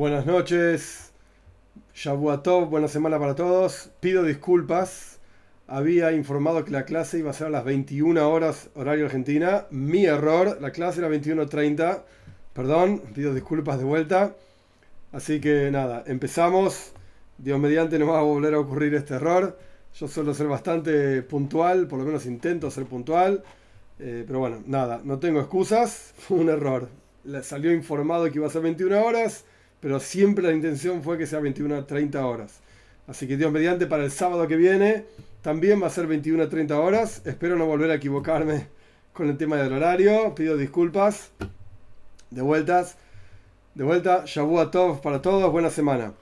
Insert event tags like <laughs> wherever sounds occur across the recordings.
Buenas noches, Shabuatov, buena semana para todos. Pido disculpas, había informado que la clase iba a ser a las 21 horas horario argentina. Mi error, la clase era 21.30. Perdón, pido disculpas de vuelta. Así que nada, empezamos. Dios mediante no va a volver a ocurrir este error. Yo suelo ser bastante puntual, por lo menos intento ser puntual. Eh, pero bueno, nada, no tengo excusas. <laughs> Fue un error. Le salió informado que iba a ser 21 horas pero siempre la intención fue que sea 21 a 30 horas. Así que Dios mediante para el sábado que viene también va a ser 21 a 30 horas. Espero no volver a equivocarme <laughs> con el tema del horario. Pido disculpas. De vueltas. De vuelta, a todos para todos. Buena semana.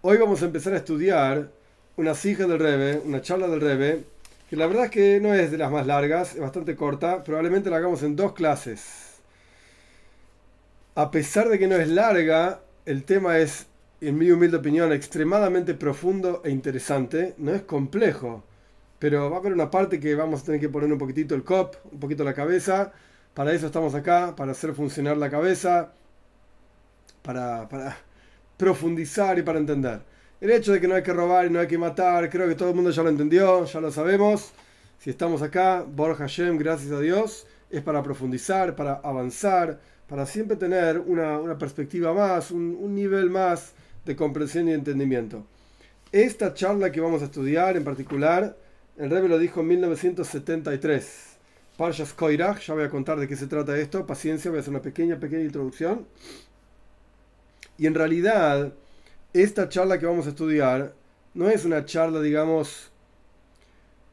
Hoy vamos a empezar a estudiar una hija del Rebe, una charla del Rebe, que la verdad es que no es de las más largas, es bastante corta. Probablemente la hagamos en dos clases. A pesar de que no es larga, el tema es, en mi humilde opinión, extremadamente profundo e interesante. No es complejo, pero va a haber una parte que vamos a tener que poner un poquitito el cop, un poquito la cabeza. Para eso estamos acá, para hacer funcionar la cabeza, para, profundizar y para entender. El hecho de que no hay que robar y no hay que matar, creo que todo el mundo ya lo entendió, ya lo sabemos. Si estamos acá, Borja Hashem, gracias a Dios, es para profundizar, para avanzar, para siempre tener una, perspectiva más, un, nivel más de comprensión y entendimiento. Esta charla que vamos a estudiar en particular, el Rebbe lo dijo en 1973. Parshas Koirach, ya voy a contar de qué se trata esto, paciencia, voy a hacer una pequeña, pequeña introducción. Y en realidad, esta charla que vamos a estudiar no es una charla, digamos,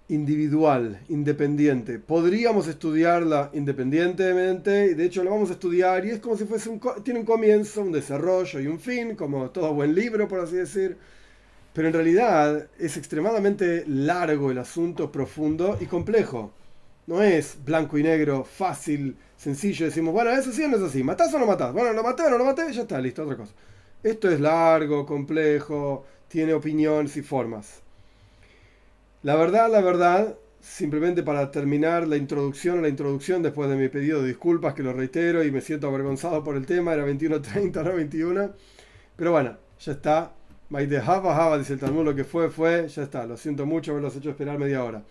individual, independiente. Podríamos estudiarla independientemente, y de hecho la vamos a estudiar, y es como si fuese un, tiene un comienzo, un desarrollo y un fin, como todo buen libro, por así decir. Pero en realidad es extremadamente largo el asunto, profundo y complejo. No es blanco y negro, fácil, sencillo. Decimos, bueno, eso sí o no es así. ¿Matás o no matás? Bueno, lo maté o no lo maté, ya está, listo, otra cosa. Esto es largo, complejo, tiene opiniones y formas. La verdad, la verdad, simplemente para terminar la introducción, la introducción después de mi pedido de disculpas, que lo reitero y me siento avergonzado por el tema, era 21.30, no 21. Pero bueno, ya está. Maite Java, Java, dice el Talmud, lo que fue, fue, ya está. Lo siento mucho haberlos hecho esperar media hora.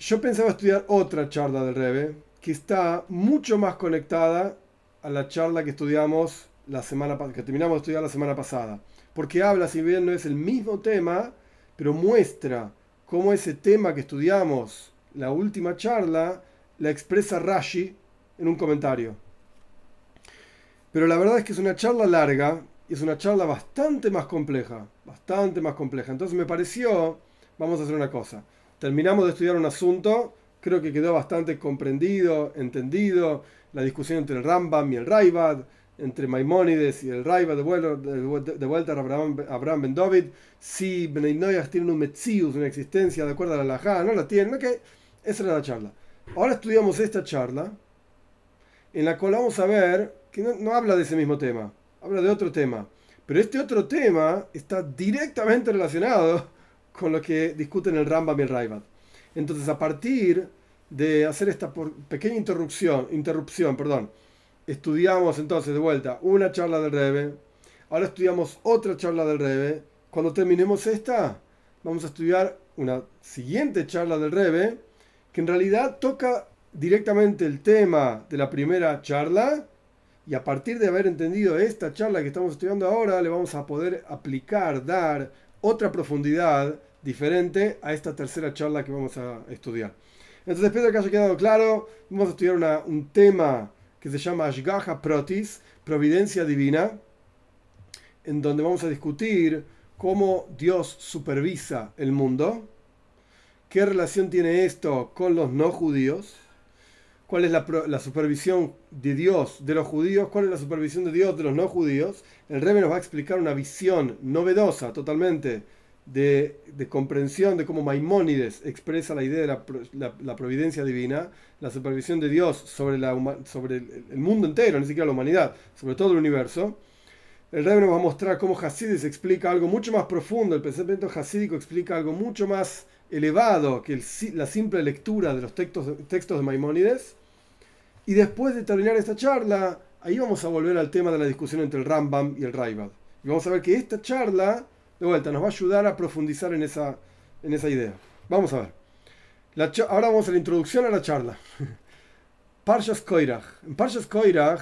Yo pensaba estudiar otra charla del Rebe, que está mucho más conectada a la charla que estudiamos la semana que terminamos de estudiar la semana pasada. Porque habla, si bien no es el mismo tema, pero muestra cómo ese tema que estudiamos, la última charla, la expresa Rashi en un comentario. Pero la verdad es que es una charla larga y es una charla bastante más compleja, bastante más compleja. Entonces me pareció, vamos a hacer una cosa. Terminamos de estudiar un asunto, creo que quedó bastante comprendido, entendido, la discusión entre el Rambam y el Raibad, entre Maimónides y el Raiva de, vuelta a Abraham, Abraham Ben David, si Benay tienen un Metzius, una existencia de acuerdo a la Lajá, no la tienen, ok, esa era la charla. Ahora estudiamos esta charla, en la cual vamos a ver que no, habla de ese mismo tema, habla de otro tema. Pero este otro tema está directamente relacionado <laughs> con lo que discuten el Rambam y el Raivad. Entonces, a partir de hacer esta pequeña interrupción, interrupción perdón, estudiamos entonces de vuelta una charla del Rebe, ahora estudiamos otra charla del Rebe, cuando terminemos esta, vamos a estudiar una siguiente charla del Rebe, que en realidad toca directamente el tema de la primera charla, y a partir de haber entendido esta charla que estamos estudiando ahora, le vamos a poder aplicar, dar otra profundidad diferente a esta tercera charla que vamos a estudiar. Entonces, espero que haya quedado claro, vamos a estudiar un tema que se llama Ashgaha Protis, Providencia Divina, en donde vamos a discutir cómo Dios supervisa el mundo, qué relación tiene esto con los no judíos, cuál es la, la, supervisión de Dios de los judíos, cuál es la supervisión de Dios de los no judíos. El Rebbe nos va a explicar una visión novedosa totalmente de, comprensión de cómo Maimónides expresa la idea de la, providencia divina, la supervisión de Dios sobre, el, mundo entero, ni siquiera la humanidad, sobre todo el universo. El Rebbe nos va a mostrar cómo Hasidis explica algo mucho más profundo, el pensamiento hasídico explica algo mucho más elevado que la simple lectura de los textos, textos de Maimónides. Y después de terminar esta charla, ahí vamos a volver al tema de la discusión entre el Rambam y el Raibad. Y vamos a ver que esta charla, de vuelta, nos va a ayudar a profundizar en esa, en esa idea. Vamos a ver. ahora vamos a la introducción a la charla. <laughs> Parshas Koirach. En Parshas Koirach,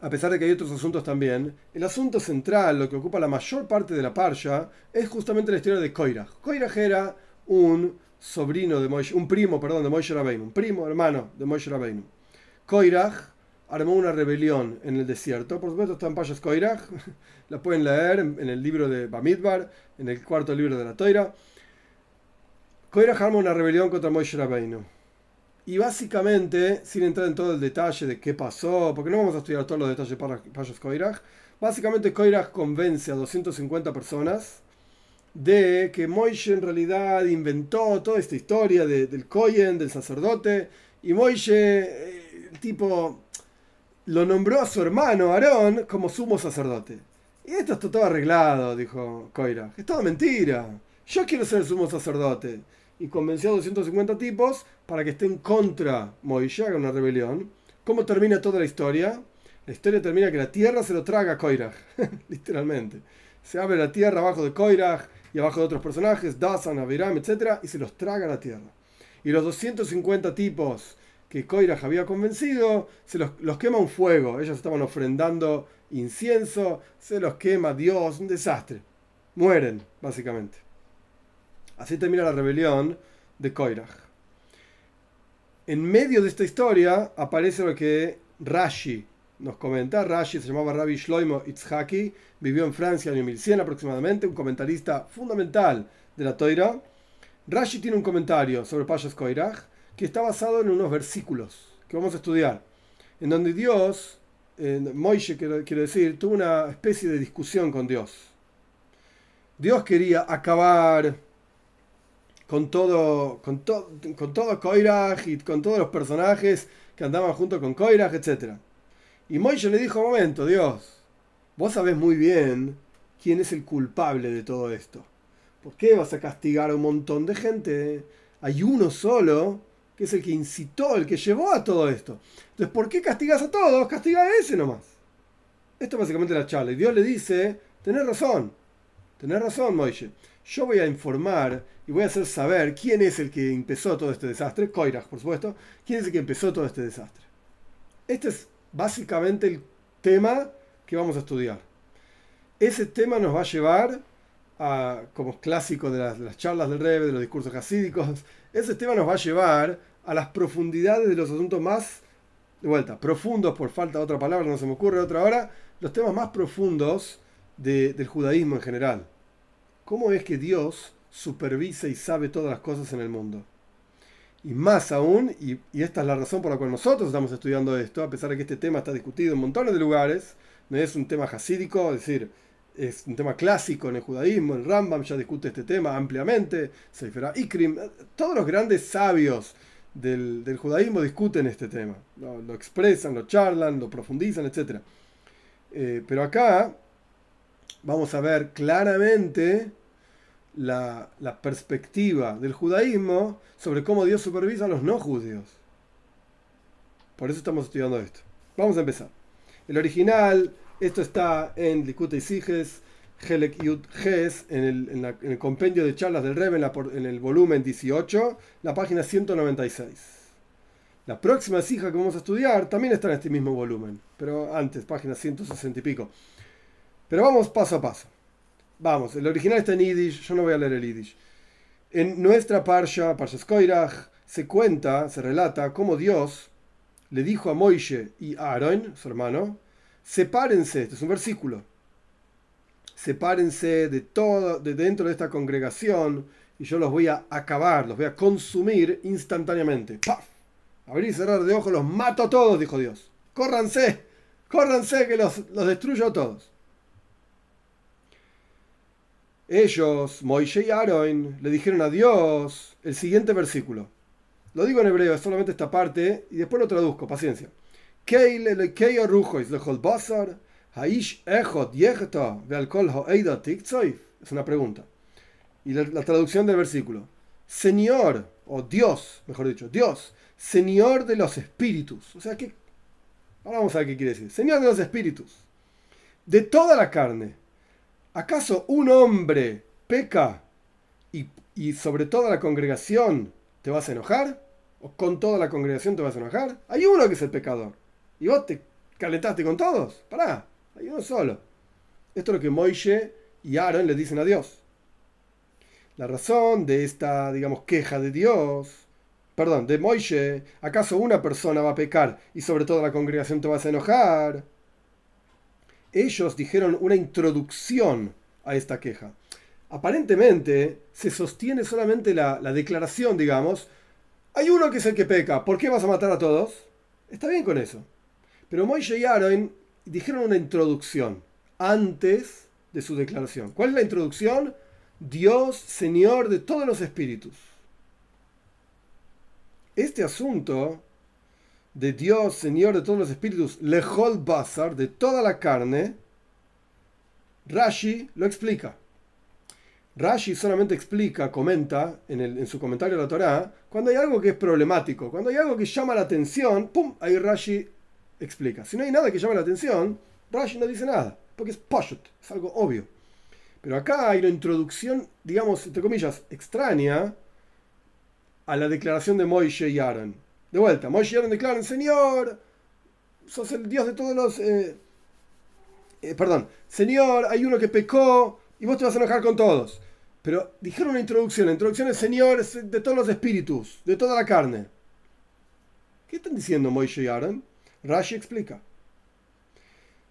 a pesar de que hay otros asuntos también, el asunto central, lo que ocupa la mayor parte de la Parsha, es justamente la historia de Koirach. Koirach era un sobrino de Moishe, un primo, perdón, de Moishe Rabbeinu, un primo, hermano de Moishe Rabbeinu. Koirach armó una rebelión en el desierto, por supuesto está en Koirach, <laughs> la pueden leer en, el libro de Bamidbar, en el cuarto libro de la Toira. Koirach armó una rebelión contra Moishe Rabbeinu y básicamente, sin entrar en todo el detalle de qué pasó, porque no vamos a estudiar todos los detalles para Payos Koirach, básicamente Koirach convence a 250 personas de que Moishe en realidad inventó toda esta historia del Koyen, del sacerdote, y Moishe, eh, tipo, lo nombró a su hermano Aarón como sumo sacerdote. Y esto está todo arreglado, dijo Koirach. Es todo mentira. Yo quiero ser sumo sacerdote y convenció a 250 tipos para que estén contra Moisés, haga una rebelión. ¿Cómo termina toda la historia? La historia termina que la tierra se lo traga a Koirach, <laughs> literalmente. Se abre la tierra abajo de Koirach y abajo de otros personajes, Dasan, Abiram, etc., y se los traga a la tierra. Y los 250 tipos que Koirach había convencido, se los, los quema un fuego. Ellos estaban ofrendando incienso, se los quema Dios, un desastre. Mueren, básicamente. Así termina la rebelión de Koirach. En medio de esta historia aparece lo que Rashi nos comenta. Rashi se llamaba Rabbi Shloimo Itzhaki, vivió en Francia en el año 1100 aproximadamente, un comentarista fundamental de la Toira. Rashi tiene un comentario sobre Pashas Koirach que está basado en unos versículos que vamos a estudiar, en donde Dios, en Moishe quiero, decir, tuvo una especie de discusión con Dios. Dios quería acabar con todo, con, con todo Koirach y con todos los personajes que andaban junto con Koirach, etc. Y Moishe le dijo, momento, Dios, vos sabés muy bien quién es el culpable de todo esto. ¿Por qué vas a castigar a un montón de gente? Hay uno solo es el que incitó, el que llevó a todo esto. Entonces, ¿por qué castigas a todos? Castiga a ese nomás. Esto es básicamente la charla. Y Dios le dice, tenés razón, tenés razón, Moishe yo voy a informar y voy a hacer saber quién es el que empezó todo este desastre, Koirach, por supuesto, quién es el que empezó todo este desastre. Este es básicamente el tema que vamos a estudiar. Ese tema nos va a llevar a, como clásico de las, charlas del Rebbe, de los discursos hasídicos, ese tema nos va a llevar a las profundidades de los asuntos más, de vuelta, profundos, por falta de otra palabra, no se me ocurre otra hora, los temas más profundos del judaísmo en general. ¿Cómo es que Dios supervisa y sabe todas las cosas en el mundo? Y más aún, y, esta es la razón por la cual nosotros estamos estudiando esto, a pesar de que este tema está discutido en montones de lugares, no es un tema hasídico, es decir, es un tema clásico en el judaísmo, el Rambam ya discute este tema ampliamente, Sefer Ikrim, todos los grandes sabios del, judaísmo discuten este tema, lo, expresan, lo charlan, lo profundizan, etc. Eh, pero acá vamos a ver claramente la, perspectiva del judaísmo sobre cómo Dios supervisa a los no judíos. Por eso estamos estudiando esto. Vamos a empezar. El original, esto está en Likute y Siges, Helek Yud Ges, en el, en, el, compendio de charlas del Rebbe, en, en, el volumen 18, la página 196. La próxima sija que vamos a estudiar también está en este mismo volumen, pero antes, página 160 y pico. Pero vamos paso a paso. Vamos, el original está en Yiddish, yo no voy a leer el Yiddish. En nuestra Parsha, Parsha Skoirach, se cuenta, se relata cómo Dios le dijo a Moishe y a Aaron, su hermano, sepárense, este es un versículo, sepárense de todo, de dentro de esta congregación y yo los voy a acabar, los voy a consumir instantáneamente. ¡Paf! Abrir y cerrar de ojos, los mato a todos, dijo Dios. Córranse, córranse que los, los destruyo a todos. Ellos, Moishe y Aaron, le dijeron a Dios el siguiente versículo. Lo digo en hebreo, es solamente esta parte, y después lo traduzco, paciencia. Es una pregunta. Y la, traducción del versículo. Señor, o Dios, mejor dicho, Dios, Señor de los espíritus. O sea, ¿qué, Ahora vamos a ver qué quiere decir. Señor de los espíritus, de toda la carne, ¿acaso un hombre peca y, y sobre toda la congregación te vas a enojar? ¿O con toda la congregación te vas a enojar? Hay uno que es el pecador. ¿Y vos te calentaste con todos? Pará, hay uno solo. Esto es lo que Moishe y Aaron le dicen a Dios. La razón de esta, digamos, queja de Dios, perdón, de Moishe, ¿acaso una persona va a pecar y sobre todo la congregación te vas a enojar? Ellos dijeron una introducción a esta queja. Aparentemente se sostiene solamente la, la declaración, digamos, hay uno que es el que peca, ¿por qué vas a matar a todos? Está bien con eso. Pero Moishe y Aaron dijeron una introducción antes de su declaración. ¿Cuál es la introducción? Dios, Señor de todos los espíritus. Este asunto de Dios, Señor de todos los espíritus, Lehol Basar, de toda la carne, Rashi lo explica. Rashi solamente explica, comenta en, en, su comentario a la Torá, cuando hay algo que es problemático, cuando hay algo que llama la atención, ¡pum! Ahí Rashi explica. Si no hay nada que llame la atención, Rashi no dice nada, porque es poshut, es algo obvio. Pero acá hay una introducción, digamos, entre comillas, extraña a la declaración de Moishe y Aaron. De vuelta, Moishe y Aaron declaran, Señor, sos el Dios de todos los... Eh, eh, perdón, Señor, hay uno que pecó y vos te vas a enojar con todos. Pero dijeron una introducción, la introducción es Señor de todos los espíritus, de toda la carne. ¿Qué están diciendo Moishe y Aaron? Rashi explica.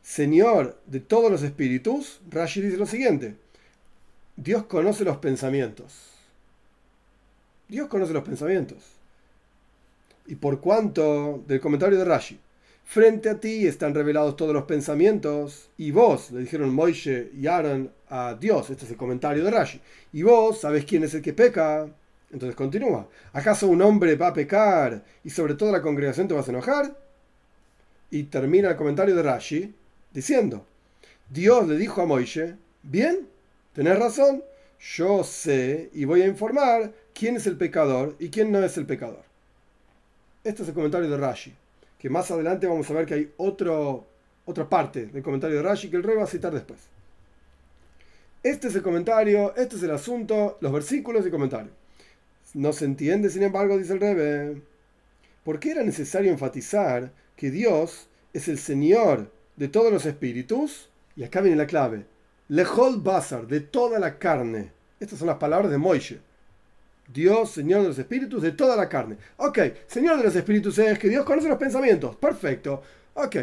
Señor de todos los espíritus, Rashi dice lo siguiente. Dios conoce los pensamientos. Dios conoce los pensamientos. Y por cuanto, del comentario de Rashi, frente a ti están revelados todos los pensamientos, y vos, le dijeron Moishe y Aaron a Dios, este es el comentario de Rashi, y vos sabes quién es el que peca. Entonces continúa, ¿acaso un hombre va a pecar y sobre todo la congregación te vas a enojar? Y termina el comentario de Rashi diciendo, Dios le dijo a Moishe, bien, tenés razón, yo sé y voy a informar quién es el pecador y quién no es el pecador. Este es el comentario de Rashi, que más adelante vamos a ver que hay otro, otra parte del comentario de Rashi que el rey va a citar después. Este es el comentario, este es el asunto, los versículos y comentarios. No se entiende, sin embargo, dice el Rebe, ¿por qué era necesario enfatizar que Dios es el Señor de todos los espíritus? Y acá viene la clave. Lehol Basar, de toda la carne. Estas son las palabras de Moishe. Dios, Señor de los espíritus, de toda la carne. Ok, Señor de los espíritus es que Dios conoce los pensamientos. Perfecto. Ok,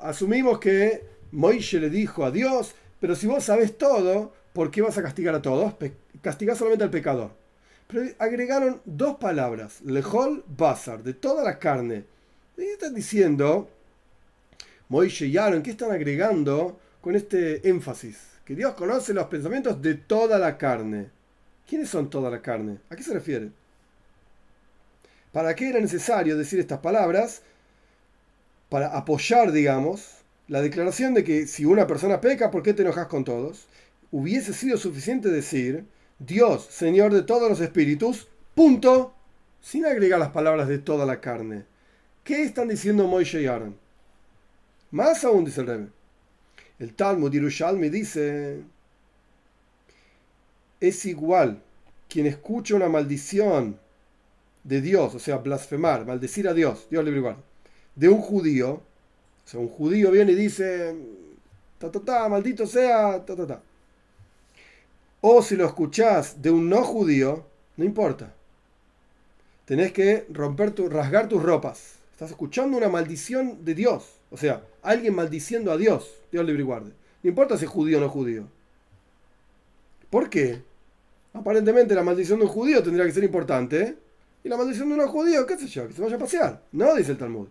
asumimos que Moishe le dijo a Dios, pero si vos sabes todo, ¿por qué vas a castigar a todos? Castigar solamente al pecador. Pero agregaron dos palabras, lehol basar, de toda la carne. Y están diciendo, Moishe y Aaron, ¿qué están agregando con este énfasis? Que Dios conoce los pensamientos de toda la carne. ¿Quiénes son toda la carne? ¿A qué se refiere? ¿Para qué era necesario decir estas palabras? Para apoyar, digamos, la declaración de que si una persona peca, ¿por qué te enojas con todos? Hubiese sido suficiente decir, Dios, Señor de todos los espíritus, punto, sin agregar las palabras de toda la carne. ¿Qué están diciendo Moishe y Aaron? Más aún, dice el Rebbe. El Talmud Yerushalmi dice, es igual quien escucha una maldición de Dios, o sea, blasfemar, maldecir a Dios, Dios libre igual, de un judío, o sea, un judío viene y dice, ta, ta, ta, maldito sea, ta, ta, ta. O si lo escuchás de un no judío, no importa. Tenés que romper tu, rasgar tus ropas. Estás escuchando una maldición de Dios. O sea, alguien maldiciendo a Dios. Dios libre y guarde. No importa si es judío o no judío. ¿Por qué? Aparentemente la maldición de un judío tendría que ser importante. Y la maldición de un no judío, qué sé yo, que se vaya a pasear. No, dice el Talmud.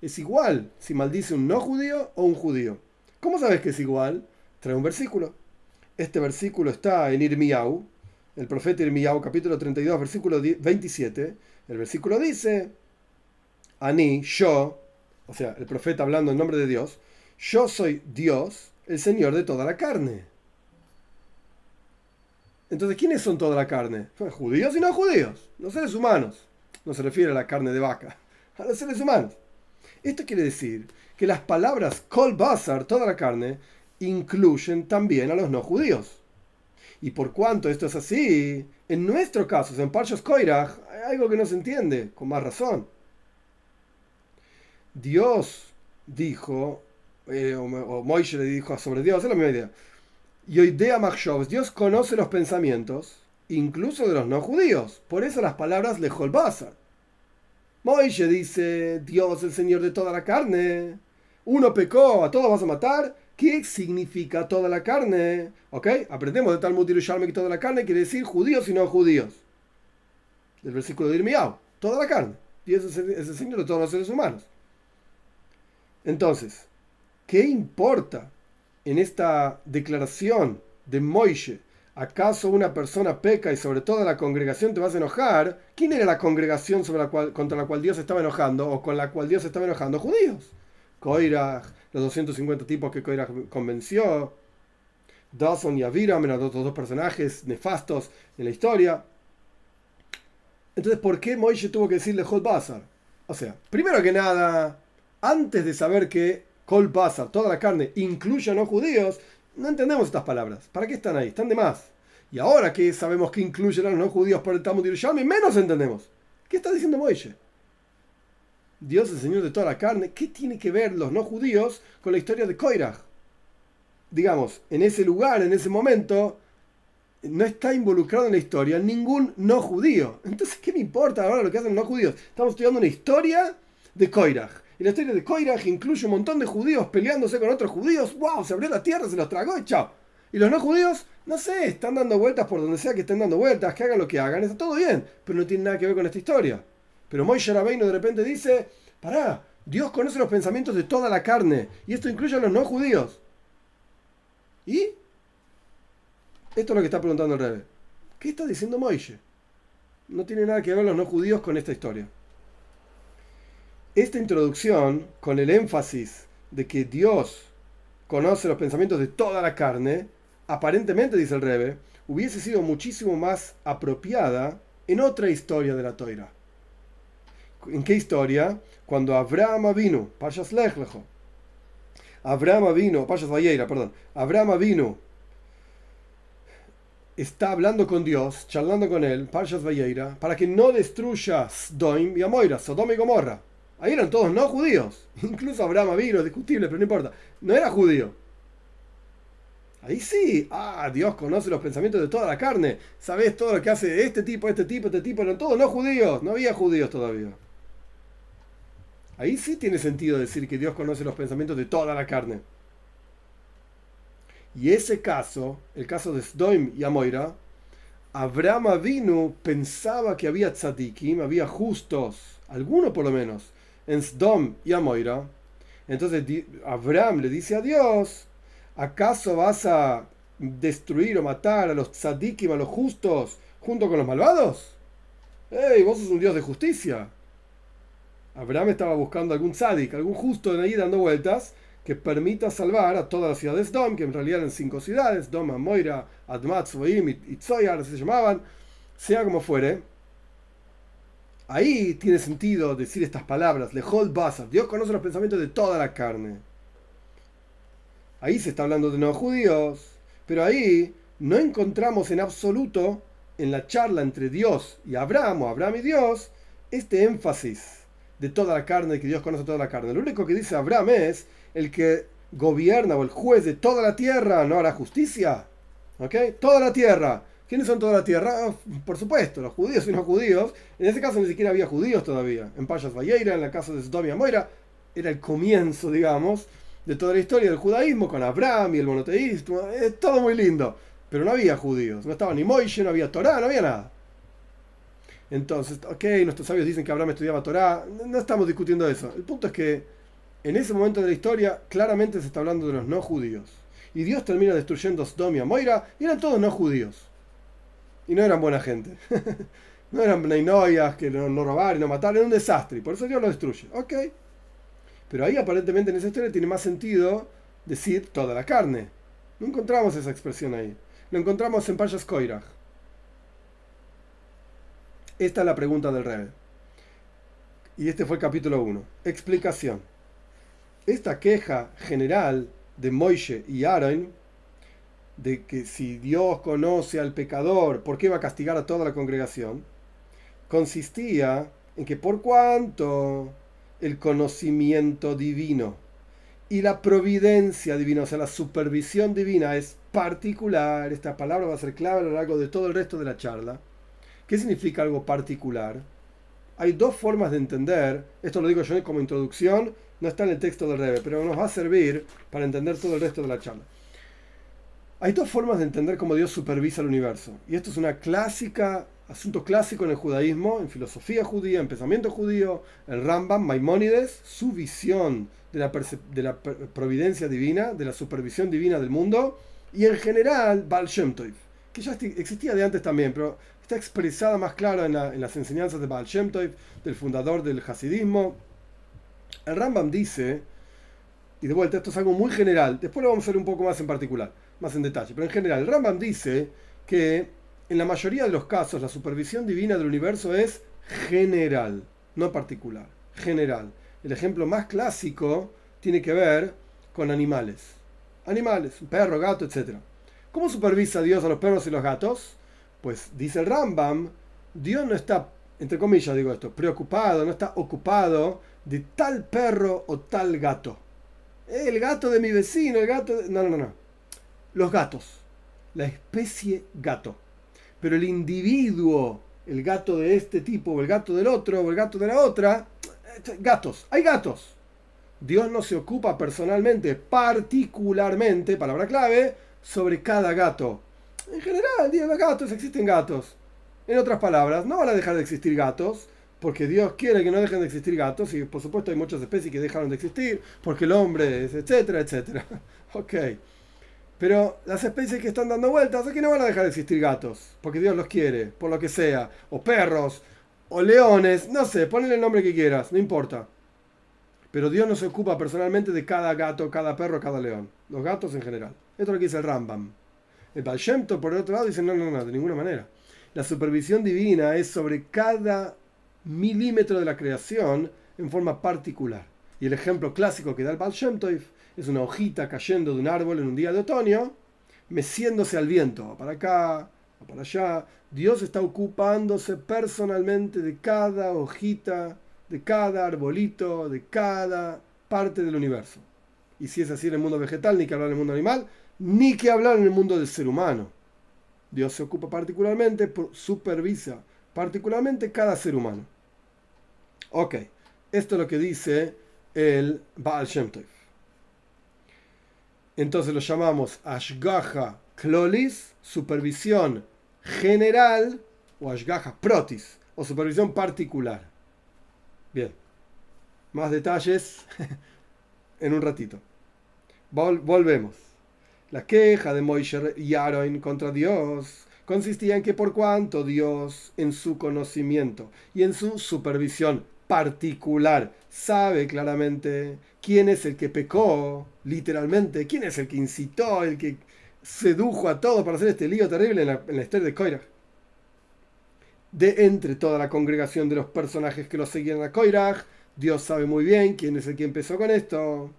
Es igual si maldice un no judío o un judío. ¿Cómo sabes que es igual? Trae un versículo. Este versículo está en Irmiau, el profeta Irmiau, capítulo 32, versículo 27. El versículo dice, Ani, yo, o sea, el profeta hablando en nombre de Dios, yo soy Dios, el Señor de toda la carne. Entonces, ¿quiénes son toda la carne? Judíos y no judíos, los seres humanos. No se refiere a la carne de vaca, a los seres humanos. Esto quiere decir que las palabras kol toda la carne, incluyen también a los no judíos. Y por cuanto esto es así, en nuestro caso, en Parshas Koirach, hay algo que no se entiende, con más razón. Dios dijo, eh, o, o le dijo sobre Dios, es la misma idea. Y idea Dios conoce los pensamientos, incluso de los no judíos. Por eso las palabras lejol basar. Moishe dice, Dios el Señor de toda la carne. Uno pecó, a todos vas a matar. ¿Qué significa toda la carne? ¿Ok? Aprendemos de Talmud Yerushalmi que toda la carne quiere decir judíos y no judíos. Del versículo de Irmiao. Toda la carne. Dios es el Señor de todos los seres humanos. Entonces, ¿qué importa en esta declaración de Moishe? ¿Acaso una persona peca y sobre toda la congregación te vas a enojar? ¿Quién era la congregación contra la cual Dios estaba enojando o con la cual Dios estaba enojando? Judíos. Koirach, los 250 tipos que Koirach convenció. Dawson y Aviram eran los dos personajes nefastos en la historia. Entonces, ¿por qué Moishe tuvo que decirle Hot Bazar? O sea, primero que nada, antes de saber que Kol Basar, toda la carne, incluye a no judíos, no entendemos estas palabras. ¿Para qué están ahí? Están de más. Y ahora que sabemos que incluyen a los no judíos por el Talmud Yerushalmi, menos entendemos. ¿Qué está diciendo Moishe? Dios el Señor de toda la carne. ¿Qué tiene que ver los no judíos con la historia de Koirach? Digamos, en ese lugar, en ese momento, no está involucrado en la historia ningún no judío. Entonces, ¿qué me importa ahora lo que hacen los no judíos? Estamos estudiando una historia de Koirach. Y la historia de Koirach incluye un montón de judíos peleándose con otros judíos. ¡Wow! Se abrió la tierra, se los tragó y chao. Y los no judíos, no sé, están dando vueltas por donde sea que estén dando vueltas, que hagan lo que hagan, está todo bien, pero no tiene nada que ver con esta historia. Pero Moishe Rabbeinu de repente dice, pará, Dios conoce los pensamientos de toda la carne, y esto incluye a los no judíos. ¿Y? Esto es lo que está preguntando el rey. ¿Qué está diciendo Moishe? No tiene nada que ver los no judíos con esta historia. Esta introducción, con el énfasis de que Dios conoce los pensamientos de toda la carne, aparentemente, dice el Rebe, hubiese sido muchísimo más apropiada en otra historia de la Toira. ¿En qué historia? Cuando Abraham vino, Pashas Lechlejo, Abraham vino, Pashas Valleira, perdón, Abraham vino, está hablando con Dios, charlando con él, Pashas Valleira, para que no destruya Sodom y Amoira, Sodoma y Gomorra. Ahí eran todos no judíos. <laughs> Incluso Abraham vino, discutible, pero no importa. No era judío. Ahí sí, ah, Dios conoce los pensamientos de toda la carne. Sabes todo lo que hace este tipo, este tipo, este tipo. Eran todos no judíos. No había judíos todavía. Ahí sí tiene sentido decir que Dios conoce los pensamientos de toda la carne. Y ese caso, el caso de Sdoim y Amoira, Abraham vino pensaba que había tzadikim, había justos, algunos por lo menos, en Sdom y Amoira. Entonces Abraham le dice a Dios, ¿acaso vas a destruir o matar a los tzadikim, a los justos, junto con los malvados? ¡Ey, vos sos un Dios de justicia! Abraham estaba buscando algún tzadik, algún justo de ahí dando vueltas, que permita salvar a toda la ciudad de Sdom, que en realidad eran cinco ciudades, Dom, Amoira, Admat, Zoim y Tzoyar, se llamaban, sea como fuere, Ahí tiene sentido decir estas palabras, Lehol Basar. Dios conoce los pensamientos de toda la carne. Ahí se está hablando de no judíos, pero ahí no encontramos en absoluto en la charla entre Dios y Abraham, o Abraham y Dios, este énfasis de toda la carne, que Dios conoce toda la carne. Lo único que dice Abraham es el que gobierna o el juez de toda la tierra no hará justicia. ¿Ok? Toda la tierra. ¿Quiénes son toda la tierra? Ah, por supuesto, los judíos y no judíos. En ese caso ni siquiera había judíos todavía. En Payas Valleira, en la casa de Sodom Moira, era el comienzo, digamos, de toda la historia del judaísmo con Abraham y el monoteísmo. Es todo muy lindo. Pero no había judíos. No estaba ni Moishe, no había Torah, no había nada. Entonces, ok, nuestros sabios dicen que Abraham estudiaba Torah. No estamos discutiendo eso. El punto es que en ese momento de la historia claramente se está hablando de los no judíos. Y Dios termina destruyendo Sodom y Moira y eran todos no judíos. Y no eran buena gente. <laughs> no eran neinoias que no, no robaron no mataron. Era un desastre. Y por eso Dios lo destruye. Ok. Pero ahí aparentemente en esa historia tiene más sentido decir toda la carne. No encontramos esa expresión ahí. Lo encontramos en Payas Koirach. Esta es la pregunta del rey. Y este fue el capítulo 1. Explicación. Esta queja general de Moishe y Aaron, de que si Dios conoce al pecador, ¿por qué va a castigar a toda la congregación? Consistía en que por cuanto el conocimiento divino y la providencia divina, o sea, la supervisión divina es particular, esta palabra va a ser clave a lo largo de todo el resto de la charla. ¿Qué significa algo particular? Hay dos formas de entender, esto lo digo yo como introducción, no está en el texto del Rebe, pero nos va a servir para entender todo el resto de la charla. Hay dos formas de entender cómo Dios supervisa el universo. Y esto es una clásica, asunto clásico en el judaísmo, en filosofía judía, en pensamiento judío, el Rambam, Maimónides, su visión de la, de la providencia divina, de la supervisión divina del mundo, y en general Baal Shem que ya existía de antes también, pero está expresada más clara en, en las enseñanzas de Baal del fundador del hasidismo. El Rambam dice, y de vuelta esto es algo muy general, después lo vamos a ver un poco más en particular más en detalle. Pero en general, Rambam dice que en la mayoría de los casos la supervisión divina del universo es general, no particular, general. El ejemplo más clásico tiene que ver con animales. Animales, perro, gato, etc. ¿Cómo supervisa Dios a los perros y los gatos? Pues dice el Rambam, Dios no está, entre comillas digo esto, preocupado, no está ocupado de tal perro o tal gato. El gato de mi vecino, el gato... De... No, no, no los gatos, la especie gato. Pero el individuo, el gato de este tipo, o el gato del otro, o el gato de la otra, gatos, hay gatos. Dios no se ocupa personalmente, particularmente, palabra clave, sobre cada gato. En general, Dios gatos, existen gatos. En otras palabras, no van a dejar de existir gatos, porque Dios quiere que no dejen de existir gatos, y por supuesto hay muchas especies que dejaron de existir, porque el hombre es, etcétera, etcétera. <laughs> ok. Pero las especies que están dando vueltas aquí no van a dejar de existir gatos, porque Dios los quiere, por lo que sea, o perros, o leones, no sé, ponle el nombre que quieras, no importa. Pero Dios no se ocupa personalmente de cada gato, cada perro, cada león. Los gatos en general. Esto es lo que dice el Rambam. El Baal por el otro lado, dice, no, no, no, de ninguna manera. La supervisión divina es sobre cada milímetro de la creación en forma particular. Y el ejemplo clásico que da el Baal es una hojita cayendo de un árbol en un día de otoño, meciéndose al viento, para acá, para allá. Dios está ocupándose personalmente de cada hojita, de cada arbolito, de cada parte del universo. Y si es así en el mundo vegetal, ni que hablar en el mundo animal, ni que hablar en el mundo del ser humano. Dios se ocupa particularmente, supervisa particularmente cada ser humano. Ok, esto es lo que dice el Baal Shem entonces lo llamamos Ashgaha Klolis, supervisión general, o Ashgaha Protis, o supervisión particular. Bien, más detalles <laughs> en un ratito. volvemos. La queja de Moisés y contra Dios consistía en que por cuanto Dios, en su conocimiento y en su supervisión particular, sabe claramente quién es el que pecó, literalmente, quién es el que incitó, el que sedujo a todos para hacer este lío terrible en la, historia de Koirach. De entre toda la congregación de los personajes que lo seguían a Koirach, Dios sabe muy bien quién es el que empezó con esto.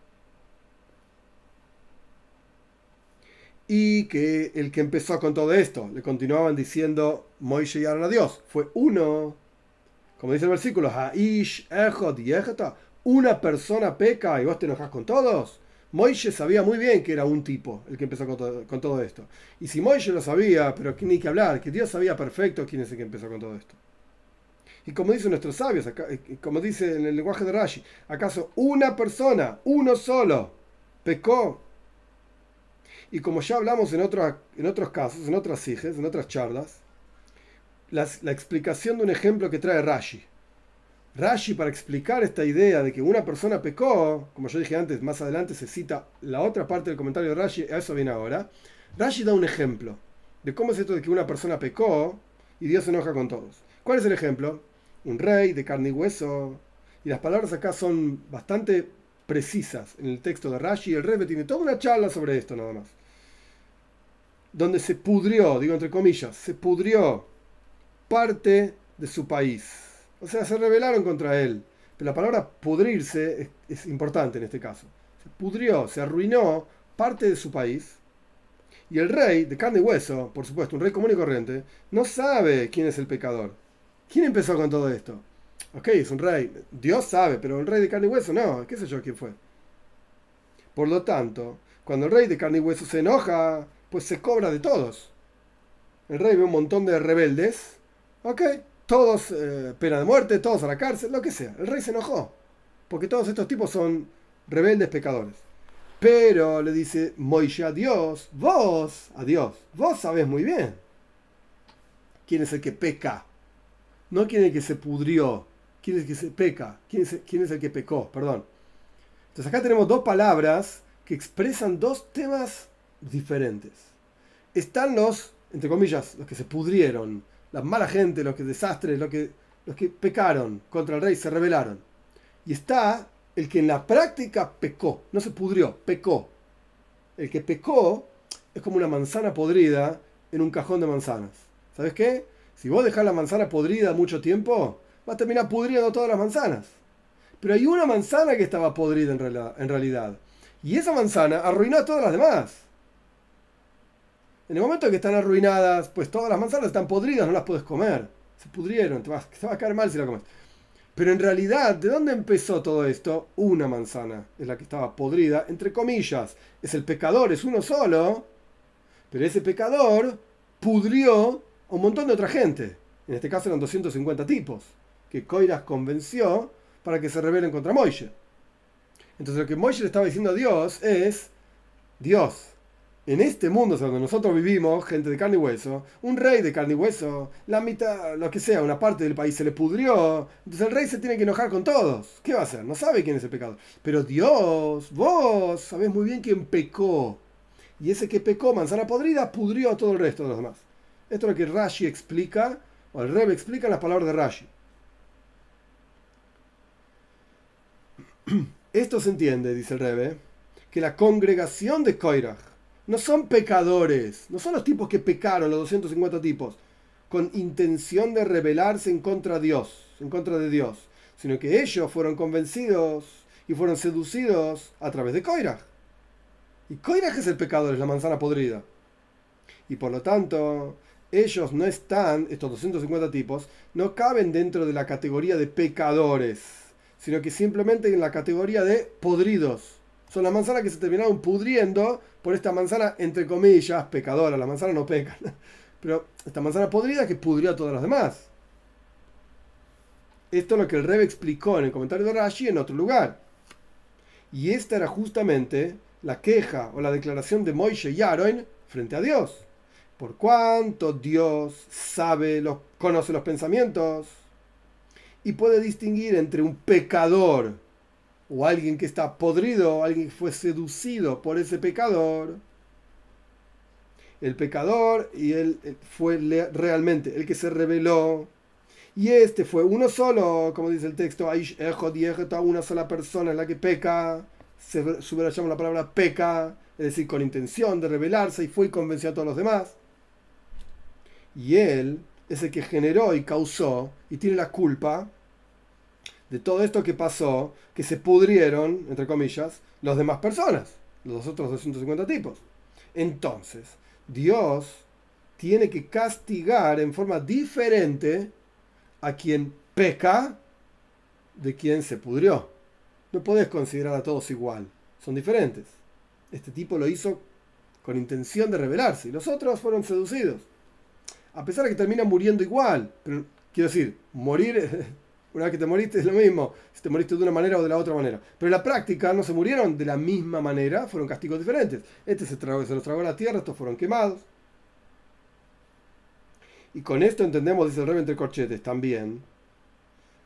Y que el que empezó con todo esto, le continuaban diciendo Moisés y a Dios, fue uno como dice el versículo, una persona peca y vos te enojas con todos. Moisés sabía muy bien que era un tipo el que empezó con todo, esto. Y si Moisés lo sabía, pero ni que hablar, que Dios sabía perfecto quién es el que empezó con todo esto. Y como dicen nuestros sabios, eh, como dice en el lenguaje de Rashi, ¿acaso una persona, uno solo, pecó? Y como ya hablamos en, otros, en otros casos, en otras siges, en otras charlas, la, explicación de un ejemplo que trae Rashi. Rashi, para explicar esta idea de que una persona pecó, como yo dije antes, más adelante se cita la otra parte del comentario de Rashi, a eso viene ahora. Rashi da un ejemplo de cómo es esto de que una persona pecó y Dios se enoja con todos. ¿Cuál es el ejemplo? Un rey de carne y hueso. Y las palabras acá son bastante precisas en el texto de Rashi. El rey tiene toda una charla sobre esto nada más. Donde se pudrió, digo entre comillas, se pudrió parte de su país. O sea, se rebelaron contra él. Pero la palabra pudrirse es, es importante en este caso. Se pudrió, se arruinó parte de su país. Y el rey, de carne y hueso, por supuesto, un rey común y corriente, no sabe quién es el pecador. ¿Quién empezó con todo esto? Ok, es un rey. Dios sabe, pero el rey de carne y hueso no. ¿Qué sé yo quién fue? Por lo tanto, cuando el rey de carne y hueso se enoja, pues se cobra de todos. El rey ve un montón de rebeldes. Ok, todos eh, pena de muerte, todos a la cárcel, lo que sea. El rey se enojó. Porque todos estos tipos son rebeldes pecadores. Pero le dice Moishe a Dios, vos, a Dios, vos sabés muy bien quién es el que peca. No quién es el que se pudrió, quién es el que se peca, quién es, quién es el que pecó, perdón. Entonces acá tenemos dos palabras que expresan dos temas diferentes. Están los, entre comillas, los que se pudrieron, la mala gente, los que desastres, los que, los que pecaron contra el rey, se rebelaron. Y está el que en la práctica pecó, no se pudrió, pecó. El que pecó es como una manzana podrida en un cajón de manzanas. ¿Sabes qué? Si vos dejás la manzana podrida mucho tiempo, va a terminar pudriendo todas las manzanas. Pero hay una manzana que estaba podrida en realidad. Y esa manzana arruinó a todas las demás. En el momento que están arruinadas, pues todas las manzanas están podridas, no las puedes comer. Se pudrieron, te, te va a caer mal si la comes. Pero en realidad, ¿de dónde empezó todo esto? Una manzana es la que estaba podrida, entre comillas. Es el pecador, es uno solo. Pero ese pecador pudrió a un montón de otra gente. En este caso eran 250 tipos que Coiras convenció para que se rebelen contra Moishe. Entonces lo que Moishe le estaba diciendo a Dios es, Dios, en este mundo donde nosotros vivimos, gente de carne y hueso, un rey de carne y hueso, la mitad, lo que sea, una parte del país se le pudrió, entonces el rey se tiene que enojar con todos. ¿Qué va a hacer? No sabe quién es el pecador. Pero Dios, vos, sabés muy bien quién pecó. Y ese que pecó, manzana podrida, pudrió a todo el resto de los demás. Esto es lo que Rashi explica, o el Rebe explica en las palabras de Rashi. <clears throat> Esto se entiende, dice el Rebe, que la congregación de Koirach no son pecadores, no son los tipos que pecaron, los 250 tipos, con intención de rebelarse en contra de Dios, en contra de Dios, sino que ellos fueron convencidos y fueron seducidos a través de Koirach. Y Koirach es el pecador, es la manzana podrida. Y por lo tanto, ellos no están, estos 250 tipos, no caben dentro de la categoría de pecadores, sino que simplemente en la categoría de podridos. Son las manzanas que se terminaron pudriendo por esta manzana, entre comillas, pecadora. La manzana no peca. <laughs> Pero esta manzana podrida que pudrió a todas las demás. Esto es lo que el Rebe explicó en el comentario de Rashi en otro lugar. Y esta era justamente la queja o la declaración de Moishe y Aaron frente a Dios. Por cuanto Dios sabe, los, conoce los pensamientos y puede distinguir entre un pecador o alguien que está podrido, alguien que fue seducido por ese pecador, el pecador y él fue realmente el que se rebeló. Y este fue uno solo, como dice el texto, una sola persona en la que peca, se subrayamos la palabra peca, es decir, con intención de rebelarse y fue y convenció a todos los demás. Y él es el que generó y causó y tiene la culpa de todo esto que pasó, que se pudrieron, entre comillas, las demás personas, los otros 250 tipos. Entonces, Dios tiene que castigar en forma diferente a quien peca de quien se pudrió. No podés considerar a todos igual, son diferentes. Este tipo lo hizo con intención de rebelarse y los otros fueron seducidos. A pesar de que termina muriendo igual, pero quiero decir, morir <laughs> una vez que te moriste es lo mismo, si te moriste de una manera o de la otra manera. Pero en la práctica no se murieron de la misma manera, fueron castigos diferentes. Este se, se los tragó la tierra, estos fueron quemados. Y con esto entendemos, dice el rey entre corchetes también,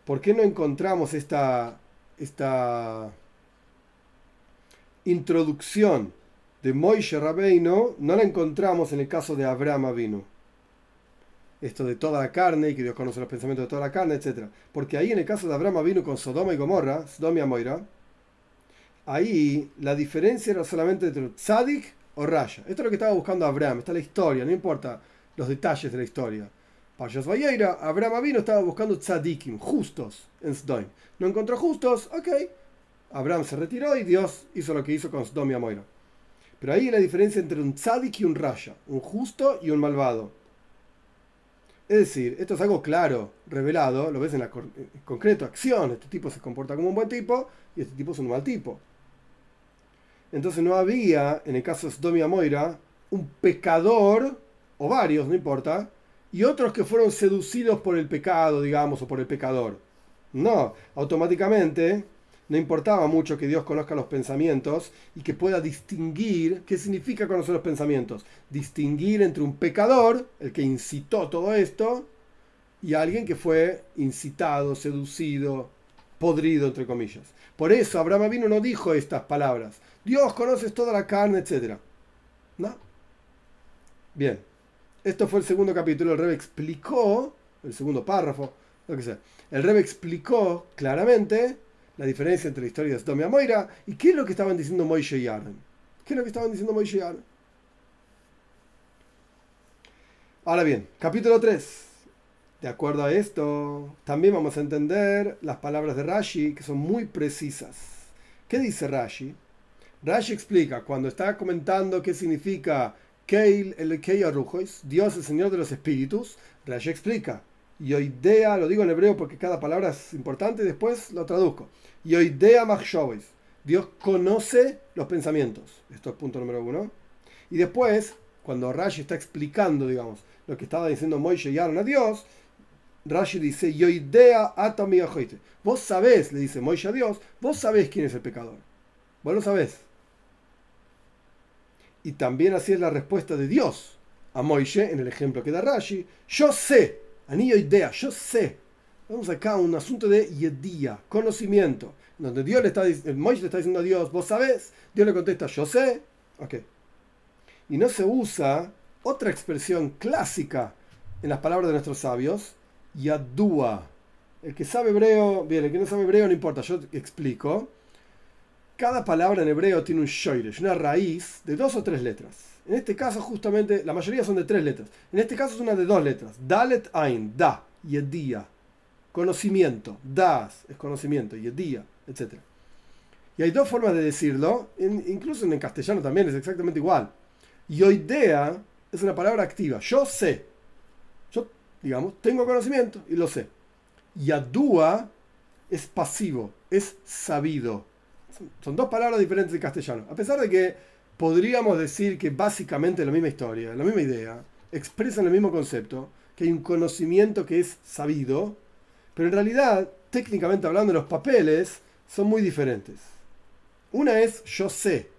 ¿por qué no encontramos esta, esta introducción de Moishe Rabbeinu, no la encontramos en el caso de Abraham Avinu? Esto de toda la carne y que Dios conoce los pensamientos de toda la carne, etc. Porque ahí en el caso de Abraham vino con Sodoma y Gomorra, Sodoma y Moira, ahí la diferencia era solamente entre tzadik o raya. Esto es lo que estaba buscando Abraham, está la historia, no importa los detalles de la historia. Payas Valleira, Abraham vino estaba buscando tzadikim, justos en Sdom. No encontró justos, ok. Abraham se retiró y Dios hizo lo que hizo con Sdom y Amoira. Pero ahí la diferencia entre un tzadik y un raya, un justo y un malvado. Es decir, esto es algo claro, revelado, lo ves en la concreto, acción. Este tipo se comporta como un buen tipo y este tipo es un mal tipo. Entonces no había, en el caso de Sdom y Amoira, un pecador, o varios, no importa, y otros que fueron seducidos por el pecado, digamos, o por el pecador. No, automáticamente no importaba mucho que Dios conozca los pensamientos y que pueda distinguir, ¿qué significa conocer los pensamientos? Distinguir entre un pecador, el que incitó todo esto, y alguien que fue incitado, seducido, podrido, entre comillas. Por eso Abraham vino no dijo estas palabras. Dios conoces toda la carne, etc. ¿No? Bien. Esto fue el segundo capítulo. El Rebe explicó, el segundo párrafo, lo que sea. El Rebe explicó claramente la diferencia entre la historia de Sodom y Moira y qué es lo que estaban diciendo Moishe y Aaron. ¿Qué es lo que estaban diciendo Moishe y Aaron? Ahora bien, capítulo 3. De acuerdo a esto, también vamos a entender las palabras de Rashi, que son muy precisas. ¿Qué dice Rashi? Rashi explica, cuando está comentando qué significa Keil el Dios el Señor de los Espíritus, Rashi explica. Yoidea, lo digo en hebreo porque cada palabra es importante, después lo traduzco. Yoidea. Dios conoce los pensamientos. Esto es punto número uno. Y después, cuando Rashi está explicando, digamos, lo que estaba diciendo Moishe y Aaron a Dios, Rashi dice, Yoidea Vos sabés, le dice Moishe a Dios, vos sabés quién es el pecador. Vos lo sabés. Y también así es la respuesta de Dios a Moishe en el ejemplo que da Rashi. Yo sé, anillo idea, yo sé. Vamos acá a un asunto de yedía, conocimiento. Donde Dios le está, Moishe le está diciendo a Dios, vos sabés. Dios le contesta, yo sé. Ok. Y no se usa otra expresión clásica en las palabras de nuestros sabios, yadúa. El que sabe hebreo, bien, el que no sabe hebreo no importa, yo explico cada palabra en hebreo tiene un shoiresh, una raíz de dos o tres letras. En este caso, justamente, la mayoría son de tres letras. En este caso es una de dos letras. Dalet Ain, da, yedia. Conocimiento, das es conocimiento, yedia, etc. Y hay dos formas de decirlo, incluso en el castellano también es exactamente igual. Yoidea es una palabra activa. Yo sé. Yo, digamos, tengo conocimiento y lo sé. Yadua es pasivo, es sabido son dos palabras diferentes en castellano. A pesar de que podríamos decir que básicamente la misma historia, la misma idea, expresan el mismo concepto, que hay un conocimiento que es sabido, pero en realidad, técnicamente hablando, los papeles son muy diferentes. Una es yo sé,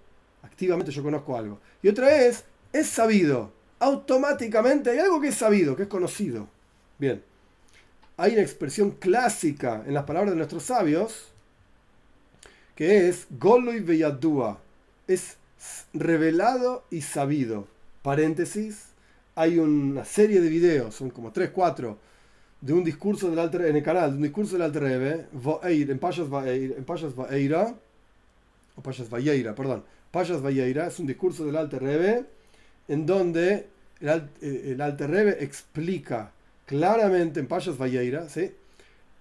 activamente yo conozco algo. Y otra es es sabido. Automáticamente hay algo que es sabido, que es conocido. Bien. Hay una expresión clásica en las palabras de nuestros sabios que es Goloy Veyadua, es revelado y sabido. Paréntesis, hay una serie de videos, son como 3, 4, de un discurso del alter, en el canal, de un discurso del Alter en Payas Vaeira, o Payas Valleira, perdón, Payas Valleira, es un discurso del Alter Rebbe, en donde el, el Alter explica claramente en Payas Valleira, ¿sí?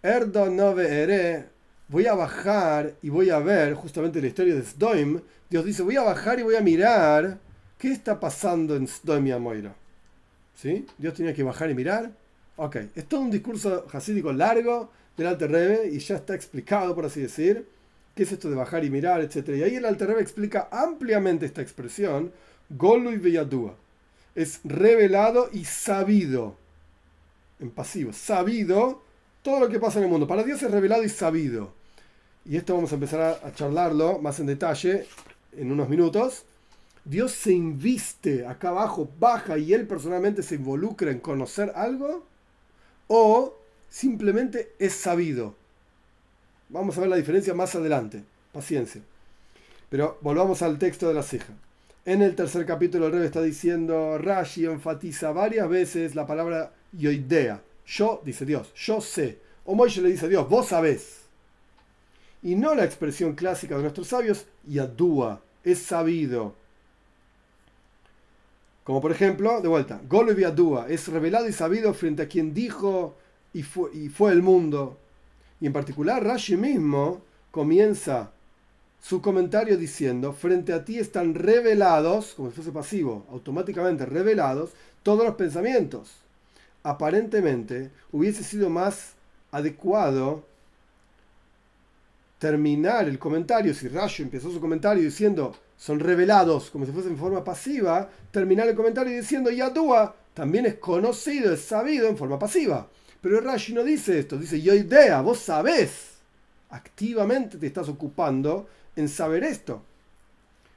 Erdo nove ere voy a bajar y voy a ver justamente la historia de Sdoim. Dios dice, voy a bajar y voy a mirar qué está pasando en Sdoim y Amoira. ¿Sí? Dios tenía que bajar y mirar. Ok, es todo un discurso hasídico largo del Alter Rebbe y ya está explicado, por así decir, qué es esto de bajar y mirar, etc. Y ahí el Alter Rebbe explica ampliamente esta expresión, Golu y Beyadúa. Es revelado y sabido. En pasivo, sabido todo lo que pasa en el mundo. Para Dios es revelado y sabido y esto vamos a empezar a, charlarlo más en detalle en unos minutos, Dios se inviste acá abajo, baja y él personalmente se involucra en conocer algo, o simplemente es sabido. Vamos a ver la diferencia más adelante. Paciencia. Pero volvamos al texto de la ceja. En el tercer capítulo el rey está diciendo, Rashi enfatiza varias veces la palabra yoidea. Yo, dice Dios, yo sé. O Moishe le dice a Dios, vos sabés y no la expresión clásica de nuestros sabios, yadúa, es sabido. Como por ejemplo, de vuelta, Golo Dúa es revelado y sabido frente a quien dijo y fue, y fue el mundo. Y en particular Rashi mismo comienza su comentario diciendo, frente a ti están revelados, como si fuese pasivo, automáticamente revelados, todos los pensamientos. Aparentemente hubiese sido más adecuado terminar el comentario, si Rashi empezó su comentario diciendo, son revelados como si fuese en forma pasiva, terminar el comentario diciendo Yadua también es conocido, es sabido en forma pasiva. Pero Rashi no dice esto, dice yo idea, vos sabés, activamente te estás ocupando en saber esto.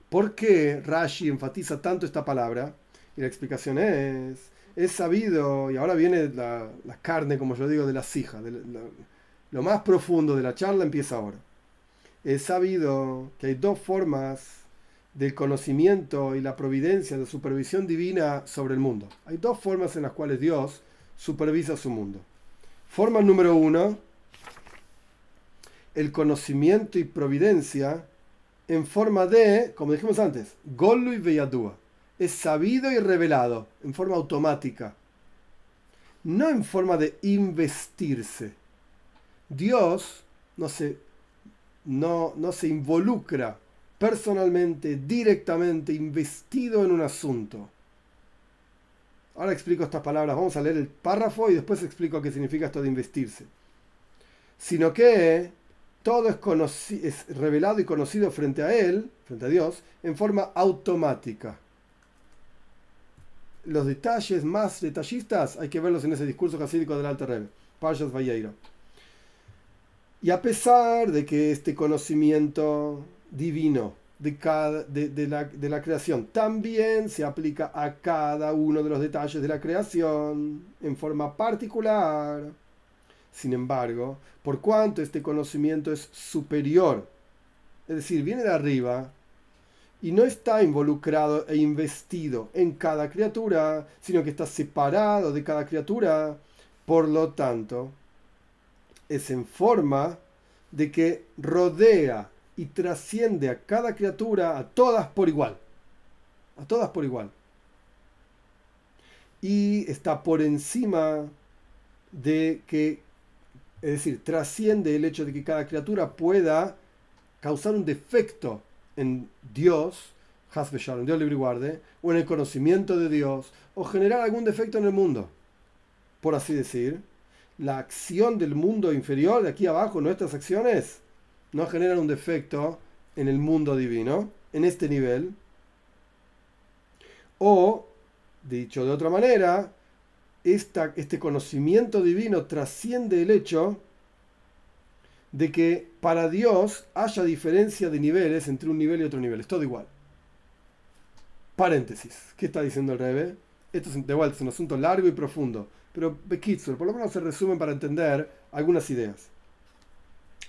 ¿Por qué Rashi enfatiza tanto esta palabra? Y la explicación es, es sabido, y ahora viene la, carne, como yo digo, de la cija, lo más profundo de la charla empieza ahora. Es sabido que hay dos formas del conocimiento y la providencia, de supervisión divina sobre el mundo. Hay dos formas en las cuales Dios supervisa su mundo. Forma número uno, el conocimiento y providencia en forma de, como dijimos antes, Golu y Veyadúa. Es sabido y revelado en forma automática. No en forma de investirse. Dios no se, involucra personalmente, directamente, investido en un asunto. Ahora explico estas palabras. Vamos a leer el párrafo y después explico qué significa esto de investirse. Sino que todo es revelado y conocido frente a Él, frente a Dios, en forma automática. Los detalles más detallistas hay que verlos en ese discurso jasídico del Alter Rebbe, Parshas Valleiro. Y a pesar de que este conocimiento divino de, cada, de, la, de, la, creación también se aplica a cada uno de los detalles de la creación en forma particular. Sin embargo, por cuanto este conocimiento es superior, es decir, viene de arriba, y no está involucrado e investido en cada criatura, sino que está separado de cada criatura, por lo tanto, es en forma de que rodea y trasciende a cada criatura, a todas por igual. A todas por igual. Y está por encima de que, es decir, trasciende el hecho de que cada criatura pueda causar un defecto en Dios, en Dios libre guarde, o en el conocimiento de Dios, o generar algún defecto en el mundo. Por así decir, la acción del mundo inferior, de aquí abajo, nuestras acciones, no generan un defecto en el mundo divino, en este nivel. O, dicho de otra manera, esta, este conocimiento divino trasciende el hecho de que para Dios haya diferencia de niveles entre un nivel y otro nivel. Es todo igual. Paréntesis. ¿Qué está diciendo el Rebe? Esto es, de es un asunto largo y profundo. Pero Bekitsur, por lo menos se resumen para entender algunas ideas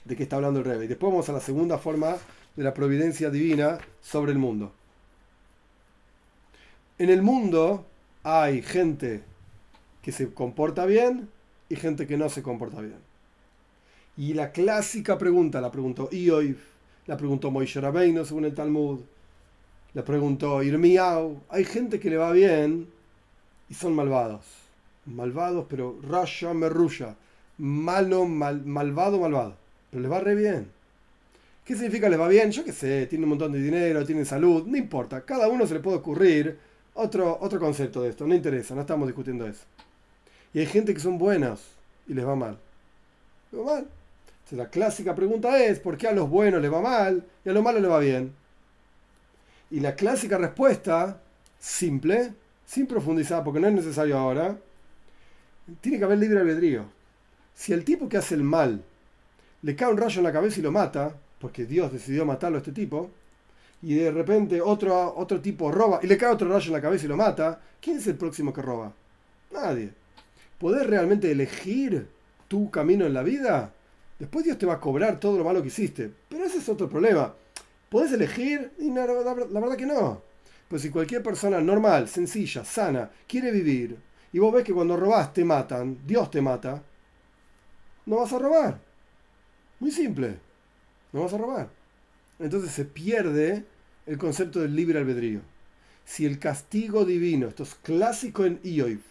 de qué está hablando el rey. Y después vamos a la segunda forma de la providencia divina sobre el mundo. En el mundo hay gente que se comporta bien y gente que no se comporta bien. Y la clásica pregunta, la preguntó Ioif, la preguntó Moishe Rabbeinu según el Talmud, la preguntó Irmiau. Hay gente que le va bien y son malvados. Malvados, pero rasha merruya. Malo, mal, malvado, malvado pero les va re bien. ¿Qué significa les va bien? Yo qué sé, tienen un montón de dinero, tienen salud, no importa. Cada uno se le puede ocurrir otro, otro concepto de esto, no interesa, no estamos discutiendo eso. Y hay gente que son buenas y les va mal. ¿Les va mal? La clásica pregunta es, ¿por qué a los buenos les va mal y a los malos les va bien? Y la clásica respuesta, simple, sin profundizar, porque no es necesario ahora, tiene que haber libre albedrío. Si el tipo que hace el mal le cae un rayo en la cabeza y lo mata, porque Dios decidió matarlo a este tipo, y de repente otro, otro tipo roba y le cae otro rayo en la cabeza y lo mata, ¿quién es el próximo que roba? Nadie. ¿Podés realmente elegir tu camino en la vida? Después Dios te va a cobrar todo lo malo que hiciste. Pero ese es otro problema. ¿Podés elegir? Y la, verdad que no. Pues si cualquier persona normal, sencilla, sana, quiere vivir, y vos ves que cuando robás te matan, Dios te mata, no vas a robar. Muy simple. No vas a robar. Entonces se pierde el concepto del libre albedrío. si el castigo divino, esto es clásico en Ioiv,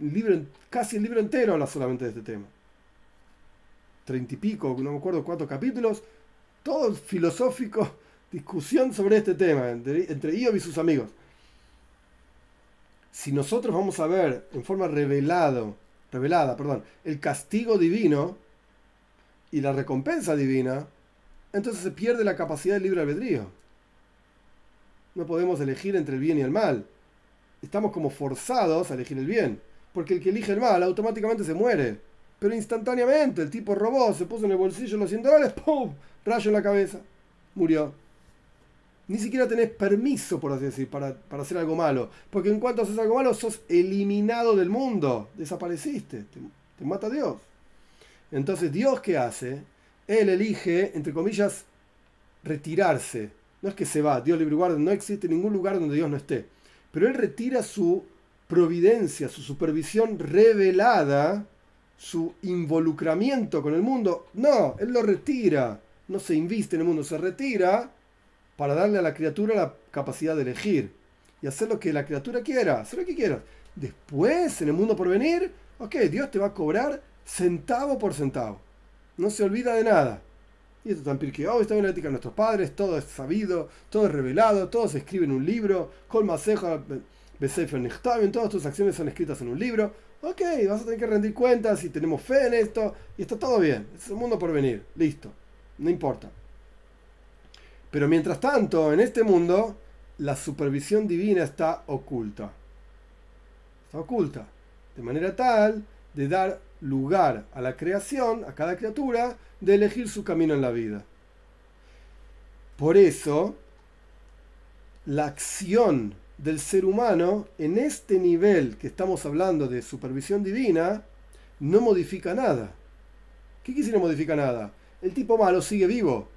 libro, casi el libro entero habla solamente de este tema. Treinta y pico, no me acuerdo cuántos capítulos, todo filosófico, <laughs> discusión sobre este tema entre, entre Iob y sus amigos. Si nosotros vamos a ver en forma revelado, revelada, perdón, el castigo divino y la recompensa divina, entonces se pierde la capacidad del libre albedrío. No podemos elegir entre el bien y el mal. Estamos como forzados a elegir el bien. Porque el que elige el mal automáticamente se muere. Pero instantáneamente el tipo robó, se puso en el bolsillo los 100 dólares, ¡pum! Rayo en la cabeza. Murió. Ni siquiera tenés permiso, por así decir, para, hacer algo malo. Porque en cuanto haces algo malo, sos eliminado del mundo. Desapareciste. Te, te mata Dios. Entonces, ¿Dios qué hace? Él elige, entre comillas, retirarse. No es que se va, Dios libre guarda, no existe ningún lugar donde Dios no esté. Pero Él retira su providencia, su supervisión revelada, su involucramiento con el mundo. No, Él lo retira. No se inviste en el mundo, se retira para darle a la criatura la capacidad de elegir y hacer lo que la criatura quiera, hacer lo que quiera. Después, en el mundo por venir, ok, Dios te va a cobrar centavo por centavo. No se olvida de nada. Y esto también que hoy está en la ética de nuestros padres, todo es sabido, todo es revelado, todo se escribe en un libro, Kol Maseja, todas tus acciones son escritas en un libro. Ok, vas a tener que rendir cuentas y tenemos fe en esto, y está todo bien. Es un mundo por venir, listo, no importa. Pero mientras tanto, en este mundo, la supervisión divina está oculta. Está oculta. De manera tal de dar lugar a la creación, a cada criatura, de elegir su camino en la vida. Por eso, la acción del ser humano en este nivel que estamos hablando de supervisión divina no modifica nada. ¿Qué no modifica nada? El tipo malo sigue vivo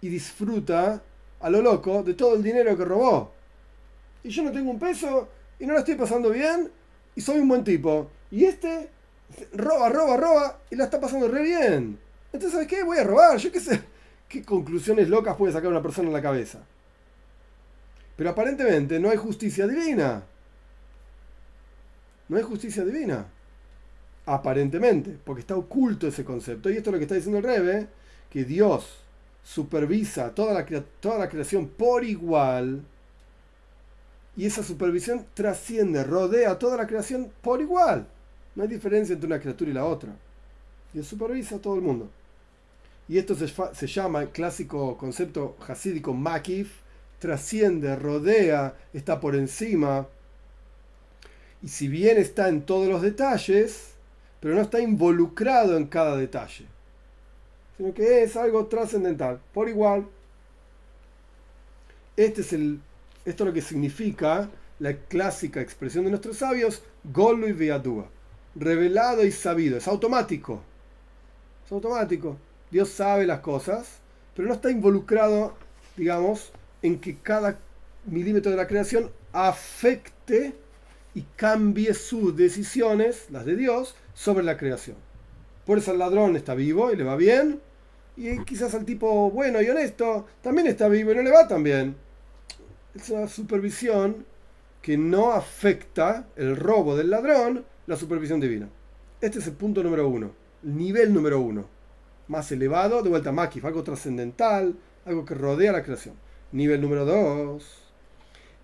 y disfruta a lo loco de todo el dinero que robó. Y yo no tengo un peso y no lo estoy pasando bien y soy un buen tipo. Y este roba, roba, roba y la está pasando re bien. Entonces, ¿sabes qué? Voy a robar. Yo qué sé. ¿Qué conclusiones locas puede sacar una persona en la cabeza? Pero aparentemente no hay justicia divina. No hay justicia divina. Aparentemente, porque está oculto ese concepto. Y esto es lo que está diciendo el Rebe, que Dios supervisa toda la, toda la creación por igual. Y esa supervisión trasciende, rodea toda la creación por igual. No hay diferencia entre una criatura y la otra. Y supervisa a todo el mundo. Y esto se, llama el clásico concepto hasídico makif, trasciende, rodea, está por encima. Y si bien está en todos los detalles, pero no está involucrado en cada detalle. Sino que es algo trascendental, por igual. Este es el, esto es lo que significa la clásica expresión de nuestros sabios, Golu y Veadúa revelado y sabido, es automático. Es automático. Dios sabe las cosas, pero no está involucrado, digamos, en que cada milímetro de la creación afecte y cambie sus decisiones, las de Dios, sobre la creación. Por eso el ladrón está vivo y le va bien, y quizás al tipo bueno y honesto también está vivo y no le va tan bien. Es una supervisión que no afecta el robo del ladrón la supervisión divina. Este es el punto número uno, el nivel número uno. Más elevado, de vuelta a Makif, algo trascendental, algo que rodea la creación. Nivel número dos,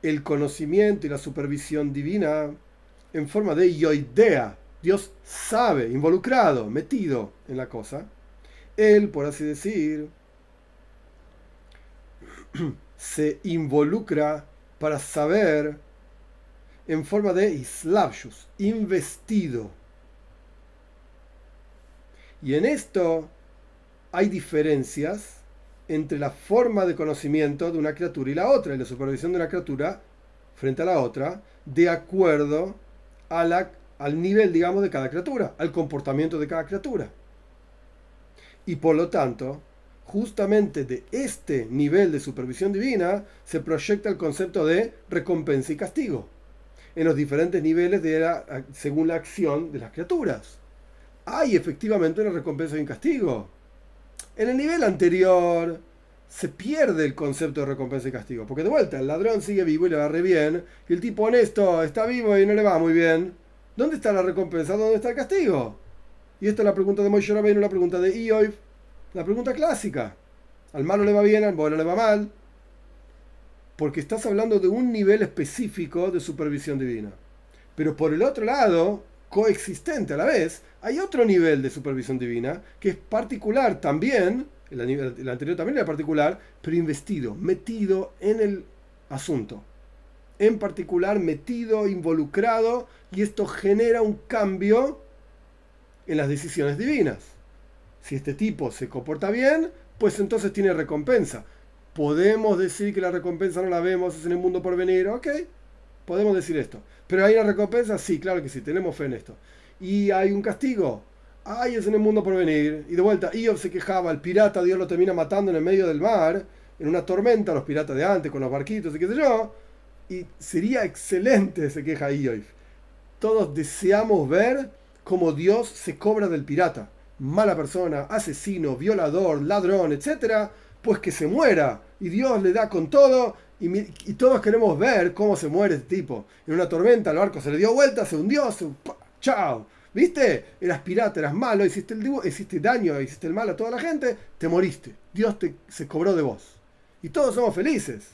el conocimiento y la supervisión divina en forma de yoidea. Dios sabe, involucrado, metido en la cosa. Él, por así decir, <clears throat> se involucra para saber en forma de islavshus, investido. Y en esto hay diferencias entre la forma de conocimiento de una criatura y la otra, y la supervisión de una criatura frente a la otra, de acuerdo al nivel, digamos, de cada criatura, al comportamiento de cada criatura. Y por lo tanto, justamente de este nivel de supervisión divina se proyecta el concepto de recompensa y castigo en los diferentes niveles según la acción de las criaturas. Hay efectivamente una recompensa y un castigo. En el nivel anterior, se pierde el concepto de recompensa y castigo. Porque de vuelta, el ladrón sigue vivo y le va re bien, y el tipo honesto está vivo y no le va muy bien. ¿Dónde está la recompensa? ¿Dónde está el castigo? Y esta es la pregunta de Moshe Rabbeinu, la pregunta de Ioy, la pregunta clásica. Al malo le va bien, al bueno le va mal. Porque estás hablando de un nivel específico de supervisión divina. Pero por el otro lado, coexistente a la vez, hay otro nivel de supervisión divina que es particular también, el, anterior también era particular, pero investido, metido en el asunto. En particular, metido, involucrado, y esto genera un cambio en las decisiones divinas. Si este tipo se comporta bien, pues entonces tiene recompensa. Podemos decir que la recompensa no la vemos, en el mundo por venir, ok, podemos decir esto. Pero hay una recompensa, sí, claro que sí, tenemos fe en esto. Y hay un castigo, ay, es en el mundo por venir. Y de vuelta, Iob se quejaba, el pirata Dios lo termina matando en el medio del mar, en una tormenta, los piratas de antes, con los barquitos y qué sé yo. Y sería excelente, se queja Iob. Todos deseamos ver cómo Dios se cobra del pirata. Mala persona, asesino, violador, ladrón, etc. Pues que se muera. Y Dios le da con todo y, todos queremos ver cómo se muere este tipo. En una tormenta el barco se le dio vuelta, se hundió, se, chao. ¿Viste? Eras pirata, eras malo, hiciste, el, hiciste daño, hiciste el mal a toda la gente, te moriste. Dios te, se cobró de vos. Y todos somos felices.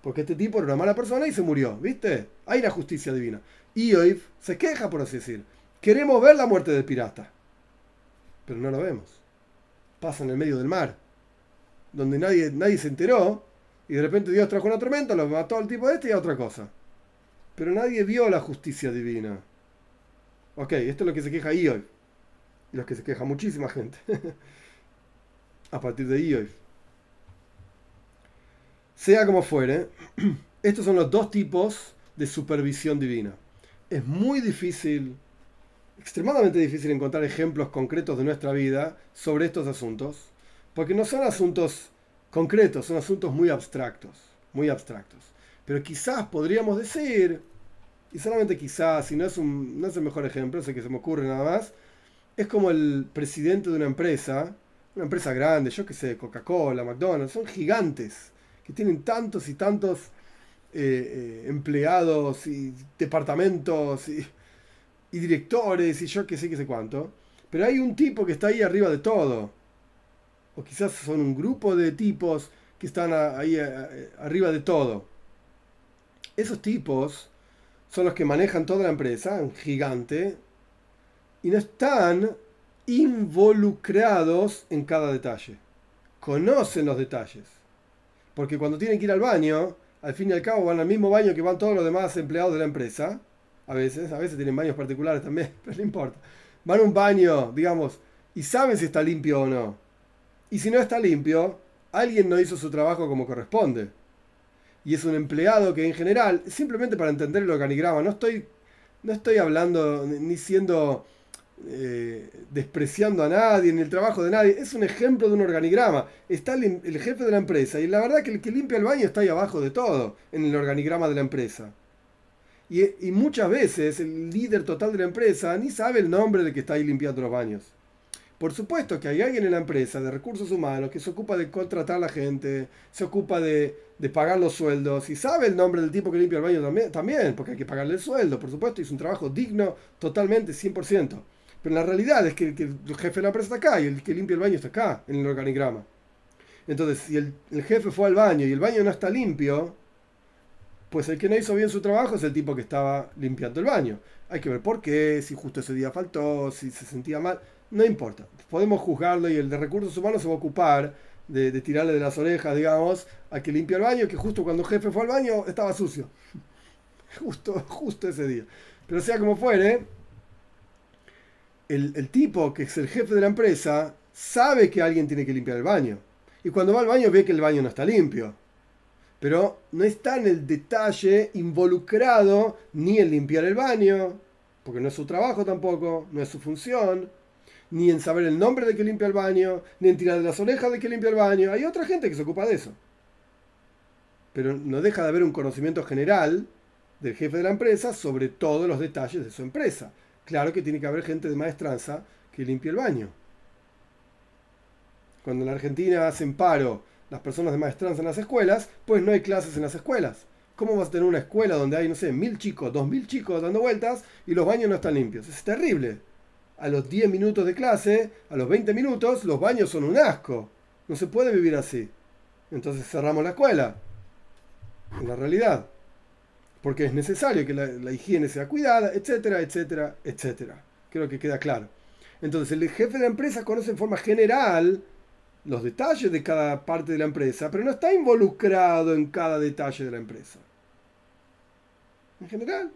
Porque este tipo era una mala persona y se murió. ¿Viste? Hay una justicia divina. Y hoy se queja, por así decir. Queremos ver la muerte del pirata. Pero no lo vemos. Pasa en el medio del mar. Donde nadie, nadie se enteró y de repente Dios trajo una tormenta, lo mató al tipo este y a otra cosa. Pero nadie vio la justicia divina. Ok, esto es lo que se queja Ioy. Y lo que se queja muchísima gente. <laughs> a partir de Ioy. Sea como fuere, <clears throat> estos son los dos tipos de supervisión divina. Es muy difícil, extremadamente difícil encontrar ejemplos concretos de nuestra vida sobre estos asuntos, porque no son asuntos concretos, son asuntos muy abstractos, muy abstractos. Pero quizás podríamos decir, y solamente quizás, si no es, un, no es el mejor ejemplo, sé que se me ocurre nada más, es como el presidente de una empresa, una empresa grande, yo que sé, Coca-Cola, McDonald's, son gigantes, que tienen tantos y tantos eh, eh, empleados y departamentos y, y directores y yo que sé que sé cuánto. Pero hay un tipo que está ahí arriba de todo o quizás son un grupo de tipos que están ahí arriba de todo. Esos tipos son los que manejan toda la empresa, un gigante, y no están involucrados en cada detalle. Conocen los detalles. Porque cuando tienen que ir al baño, al fin y al cabo van al mismo baño que van todos los demás empleados de la empresa. A veces, a veces tienen baños particulares también, <laughs> pero no importa. Van a un baño, digamos, y saben si está limpio o no. Y si no está limpio, alguien no hizo su trabajo como corresponde. Y es un empleado que en general, simplemente para entender el organigrama, no estoy, no estoy hablando ni siendo eh, despreciando a nadie, ni el trabajo de nadie, es un ejemplo de un organigrama. Está el, jefe de la empresa y la verdad que el que limpia el baño está ahí abajo de todo, en el organigrama de la empresa. Y, y muchas veces el líder total de la empresa ni sabe el nombre del que está ahí limpiando los baños. Por supuesto que hay alguien en la empresa de recursos humanos que se ocupa de contratar a la gente, se ocupa de, pagar los sueldos y sabe el nombre del tipo que limpia el baño también, también, porque hay que pagarle el sueldo, por supuesto, y es un trabajo digno totalmente, 100%. Pero la realidad es que, el jefe de la empresa está acá y el que limpia el baño está acá, en el organigrama. Entonces, si el, el jefe fue al baño y el baño no está limpio, pues el que no hizo bien su trabajo es el tipo que estaba limpiando el baño. Hay que ver por qué, si justo ese día faltó, si se sentía mal no importa. Podemos juzgarlo y el de recursos humanos se va a ocupar de, tirarle de las orejas, digamos, a que limpie el baño, que justo cuando el jefe fue al baño estaba sucio. <laughs> Justo, justo ese día. Pero sea como fuere, el, el tipo que es el jefe de la empresa sabe que alguien tiene que limpiar el baño. Y cuando va al baño ve que el baño no está limpio. Pero no está en el detalle involucrado ni en limpiar el baño, porque no es su trabajo tampoco, no es su función ni en saber el nombre de que limpia el baño, ni en tirar de las orejas de que limpia el baño. Hay otra gente que se ocupa de eso. Pero no deja de haber un conocimiento general del jefe de la empresa sobre todos los detalles de su empresa. Claro que tiene que haber gente de maestranza que limpie el baño. Cuando en la Argentina hacen paro las personas de maestranza en las escuelas, pues no hay clases en las escuelas. ¿Cómo vas a tener una escuela donde hay, no sé, mil chicos, dos mil chicos dando vueltas y los baños no están limpios? Es terrible. A los 10 minutos de clase, a los 20 minutos, los baños son un asco. No se puede vivir así. Entonces cerramos la escuela. En la realidad. Porque es necesario que la, higiene sea cuidada, etcétera, etcétera, etcétera. Creo que queda claro. Entonces el jefe de la empresa conoce en forma general los detalles de cada parte de la empresa, pero no está involucrado en cada detalle de la empresa. En general.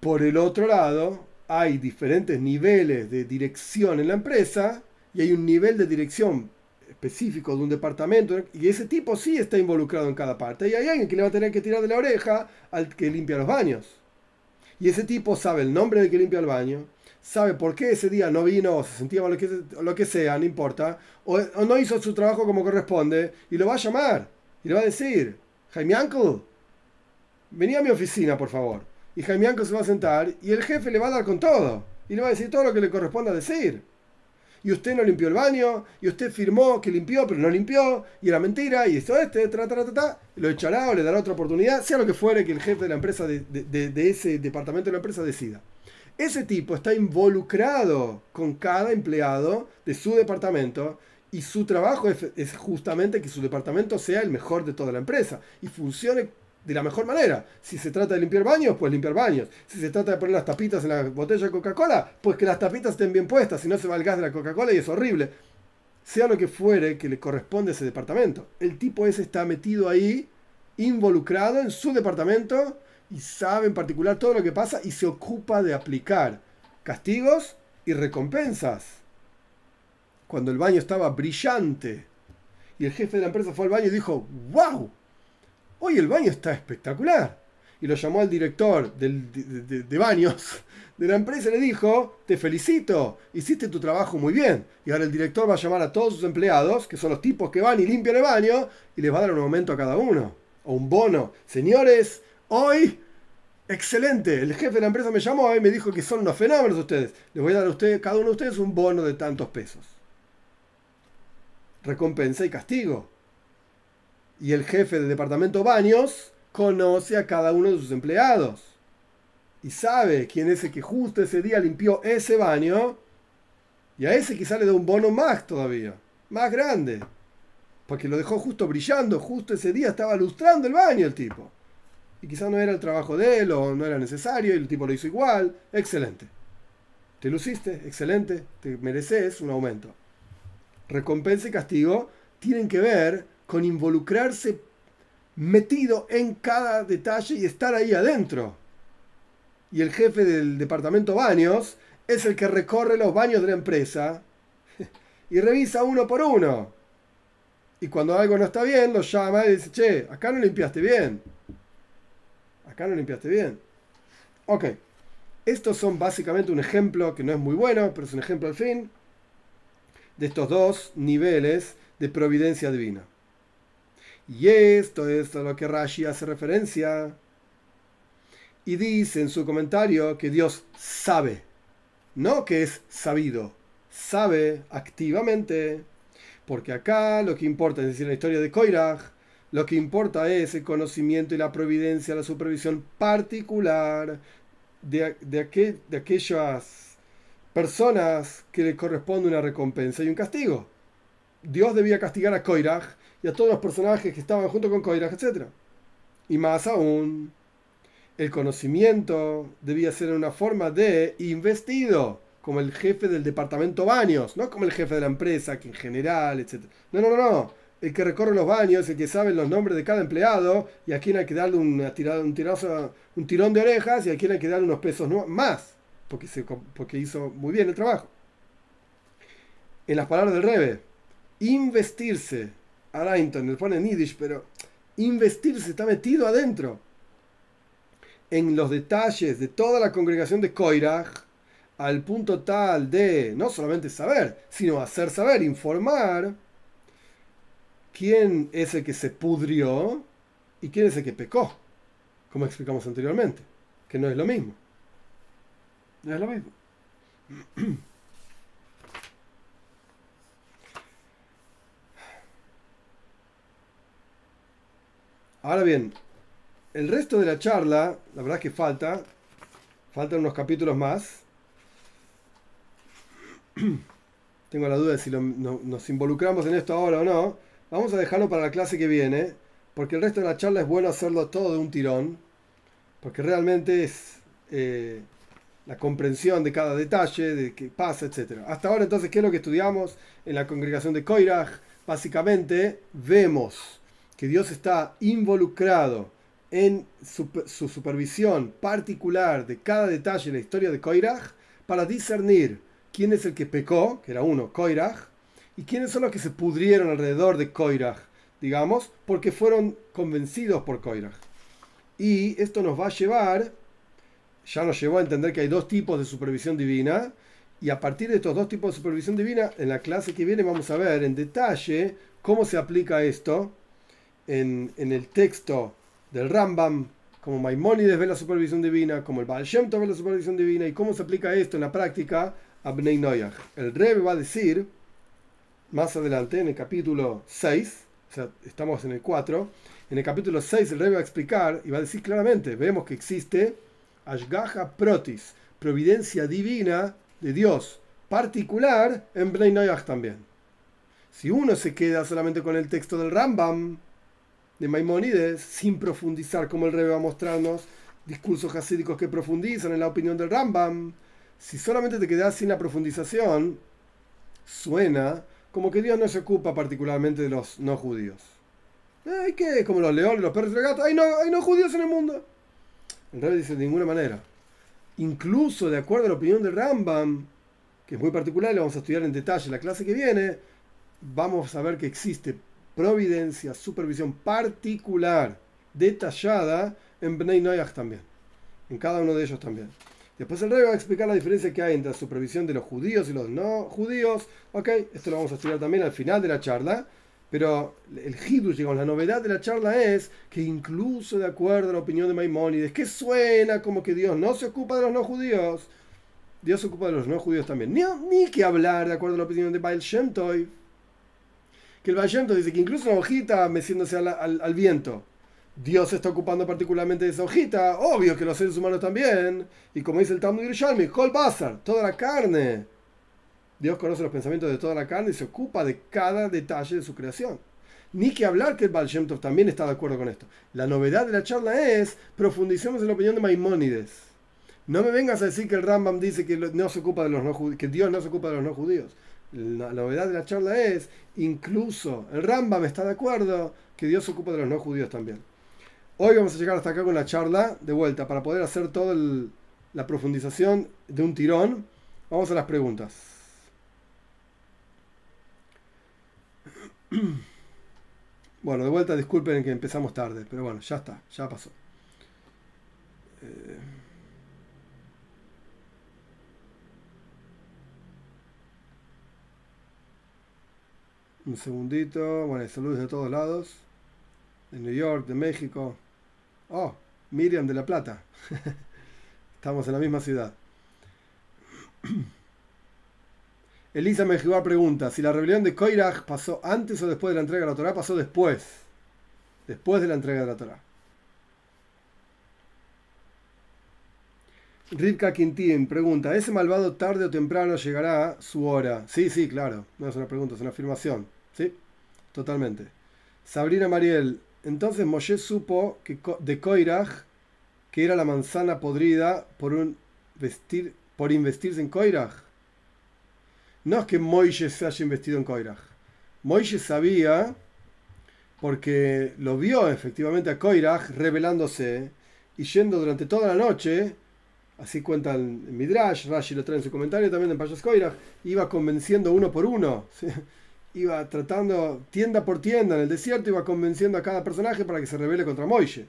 Por el otro lado, hay diferentes niveles de dirección en la empresa y hay un nivel de dirección específico de un departamento y ese tipo sí está involucrado en cada parte y hay alguien que le va a tener que tirar de la oreja al que limpia los baños. Y ese tipo sabe el nombre del que limpia el baño, sabe por qué ese día no vino, o se sentía lo que, lo que sea, no importa, o, no hizo su trabajo como corresponde, y lo va a llamar, y le va a decir, Jaime Uncle, vení a mi oficina, por favor. Y Jaime Uncle se va a sentar, y el jefe le va a dar con todo, y le va a decir todo lo que le corresponda decir. Y usted no limpió el baño, y usted firmó que limpió, pero no limpió, y era mentira, y esto, este, tra, tra, tra, tra, lo echará o le dará otra oportunidad, sea lo que fuere que el jefe de la empresa, de, de ese departamento de la empresa decida. Ese tipo está involucrado con cada empleado de su departamento y su trabajo es, justamente que su departamento sea el mejor de toda la empresa y funcione de la mejor manera. Si se trata de limpiar baños, pues limpiar baños. Si se trata de poner las tapitas en la botella de Coca-Cola, pues que las tapitas estén bien puestas, si no se va el gas de la Coca-Cola y es horrible. Sea lo que fuere que le corresponde a ese departamento. El tipo ese está metido ahí, involucrado en su departamento y sabe en particular todo lo que pasa y se ocupa de aplicar castigos y recompensas. Cuando el baño estaba brillante y el jefe de la empresa fue al baño y dijo, wow, hoy el baño está espectacular. Y lo llamó al director de, baños de la empresa y le dijo, te felicito, hiciste tu trabajo muy bien. Y ahora el director va a llamar a todos sus empleados, que son los tipos que van y limpian el baño, y les va a dar un aumento a cada uno. O un bono. Señores, hoy Excelente, el jefe de la empresa me llamó y me dijo que son unos fenómenos ustedes. Les voy a dar a ustedes, cada uno de ustedes un bono de tantos pesos. Recompensa y castigo. Y el jefe del departamento baños conoce a cada uno de sus empleados. Y sabe quién es el que justo ese día limpió ese baño. Y a ese quizá le da un bono más todavía. Más grande. Porque lo dejó justo brillando. Justo ese día estaba lustrando el baño el tipo y quizás no era el trabajo de él o no era necesario y el tipo lo hizo igual. Excelente. Te luciste, excelente, te mereces un aumento. Recompensa y castigo tienen que ver con involucrarse metido en cada detalle y estar ahí adentro. Y el jefe del departamento baños es el que recorre los baños de la empresa <laughs> y revisa uno por uno. Y cuando algo no está bien, lo llama y dice, che, acá no limpiaste bien acá no limpiaste bien. Ok, estos son básicamente un ejemplo que no es muy bueno, pero es un ejemplo al fin, de estos dos niveles de providencia divina. Y esto es a lo que Rashi hace referencia. Y dice en su comentario que Dios sabe, no que es sabido, sabe activamente. Porque acá lo que importa, es decir, la historia de Koirach, lo que importa es el conocimiento y la providencia, la supervisión particular de, de, aquellas personas que le corresponde una recompensa y un castigo. Dios debía castigar a Koirach y a todos los personajes que estaban junto con Koirach, etc. Y más aún, el conocimiento debía ser una forma de investido, como el jefe del departamento baños, no como el jefe de la empresa, que en general, etc. No, no, no, no el que recorre los baños, el que sabe los nombres de cada empleado y a quien hay que darle un, un tirón de orejas y a quien hay que darle unos pesos más, porque, porque hizo muy bien el trabajo. En las palabras del Rebe, investirse, Arainton le pone Nidish, pero investirse está metido adentro en los detalles de toda la congregación de Koirach, al punto tal de no solamente saber, sino hacer saber, informar quién es el que se pudrió y quién es el que pecó, como explicamos anteriormente, que no es lo mismo. No es lo mismo. <clears throat> Ahora bien, el resto de la charla, la verdad es que falta, faltan unos capítulos más. <clears throat> Tengo la duda de si nos involucramos en esto ahora o no. Vamos a dejarlo para la clase que viene, porque el resto de la charla es bueno hacerlo todo de un tirón, porque realmente es eh, la comprensión de cada detalle, de qué pasa, etc. Hasta ahora entonces, ¿qué es lo que estudiamos en la congregación de Koirach? Básicamente vemos que Dios está involucrado en su, supervisión particular de cada detalle de la historia de Koirach para discernir quién es el que pecó, que era uno, Koirach, y quiénes son los que se pudrieron alrededor de Koirach, digamos, porque fueron convencidos por Koirach. Y esto nos va a llevar, ya nos llevó a entender que hay dos tipos de supervisión divina, y a partir de estos dos tipos de supervisión divina, en la clase que viene vamos a ver en detalle cómo se aplica esto en, el texto del Rambam, como Maimónides ve la supervisión divina, como el Baal Shem ve la supervisión divina, y cómo se aplica esto en la práctica a Bnei Noyach. El Rebbe va a decir, más adelante, en el capítulo 6, o sea, estamos en el 4, en el capítulo 6 el Rebbe va a explicar y va a decir claramente, vemos que existe Ashgaha Protis, providencia divina de Dios, particular en Bnei Noyach también. Si uno se queda solamente con el texto del Rambam, de Maimónides sin profundizar, como el Rebbe va a mostrarnos, discursos hasídicos que profundizan en la opinión del Rambam. Si solamente te quedas sin la profundización, suena como que Dios no se ocupa particularmente de los no judíos. ¿Hay que Como los leones, los perros y los gatos. ¿Hay no, hay no judíos en el mundo? El Rebbe dice de ninguna manera. Incluso de acuerdo a la opinión del Rambam, que es muy particular y lo vamos a estudiar en detalle en la clase que viene, vamos a ver que existe providencia, supervisión particular, detallada en Bnei Noyach también, en cada uno de ellos también. Después el rey va a explicar la diferencia que hay entre la supervisión de los judíos y los no judíos. Ok, esto lo vamos a estudiar también al final de la charla. Pero el hidush, digamos, la novedad de la charla es que incluso de acuerdo a la opinión de Maimónides, que suena como que Dios no se ocupa de los no judíos, Dios se ocupa de los no judíos también. Ni, ni que hablar de acuerdo a la opinión de Baal Shem que el Vallento dice que incluso una hojita meciéndose al, viento, Dios está ocupando particularmente de esa hojita, obvio que los seres humanos también, y como dice el Talmud Yerushalmi, Kol Basar, toda la carne. Dios conoce los pensamientos de toda la carne y se ocupa de cada detalle de su creación. Ni que hablar que el Baal también está de acuerdo con esto. La novedad de la charla es, profundicemos en la opinión de Maimónides. No me vengas a decir que el Rambam dice que, no se ocupa de los que Dios no se ocupa de los no judíos. La novedad de la charla es, incluso el Rambam está de acuerdo que Dios se ocupa de los no judíos también. Hoy vamos a llegar hasta acá con la charla de vuelta para poder hacer toda la profundización de un tirón. Vamos a las preguntas. <clears throat> Bueno, de vuelta disculpen que empezamos tarde, pero bueno, ya está, ya pasó. Eh, Un segundito. Bueno, saludos de todos lados. De New York, de México. Oh, Miriam de La Plata. <laughs> Estamos en la misma ciudad. <clears throat> Elisa Mejibá pregunta si la rebelión de Koirach pasó antes o después de la entrega de la Torah. Pasó después. Después de la entrega de la Torah. Rivka Quintín pregunta, ¿ese malvado tarde o temprano llegará su hora? Sí, sí, claro. No es una pregunta, es una afirmación. ¿Sí? Totalmente. Sabrina Mariel, entonces Moshe supo que de Koirach que era la manzana podrida por, un vestir, por investirse en Koirach. No es que Moisés se haya investido en Koirach. Moisés sabía, porque lo vio efectivamente a Koirach revelándose y yendo durante toda la noche, así cuenta el Midrash, Rashi lo trae en su comentario también en Payas Koirach, iba convenciendo uno por uno. <laughs> iba tratando tienda por tienda en el desierto, iba convenciendo a cada personaje para que se rebele contra Moishe.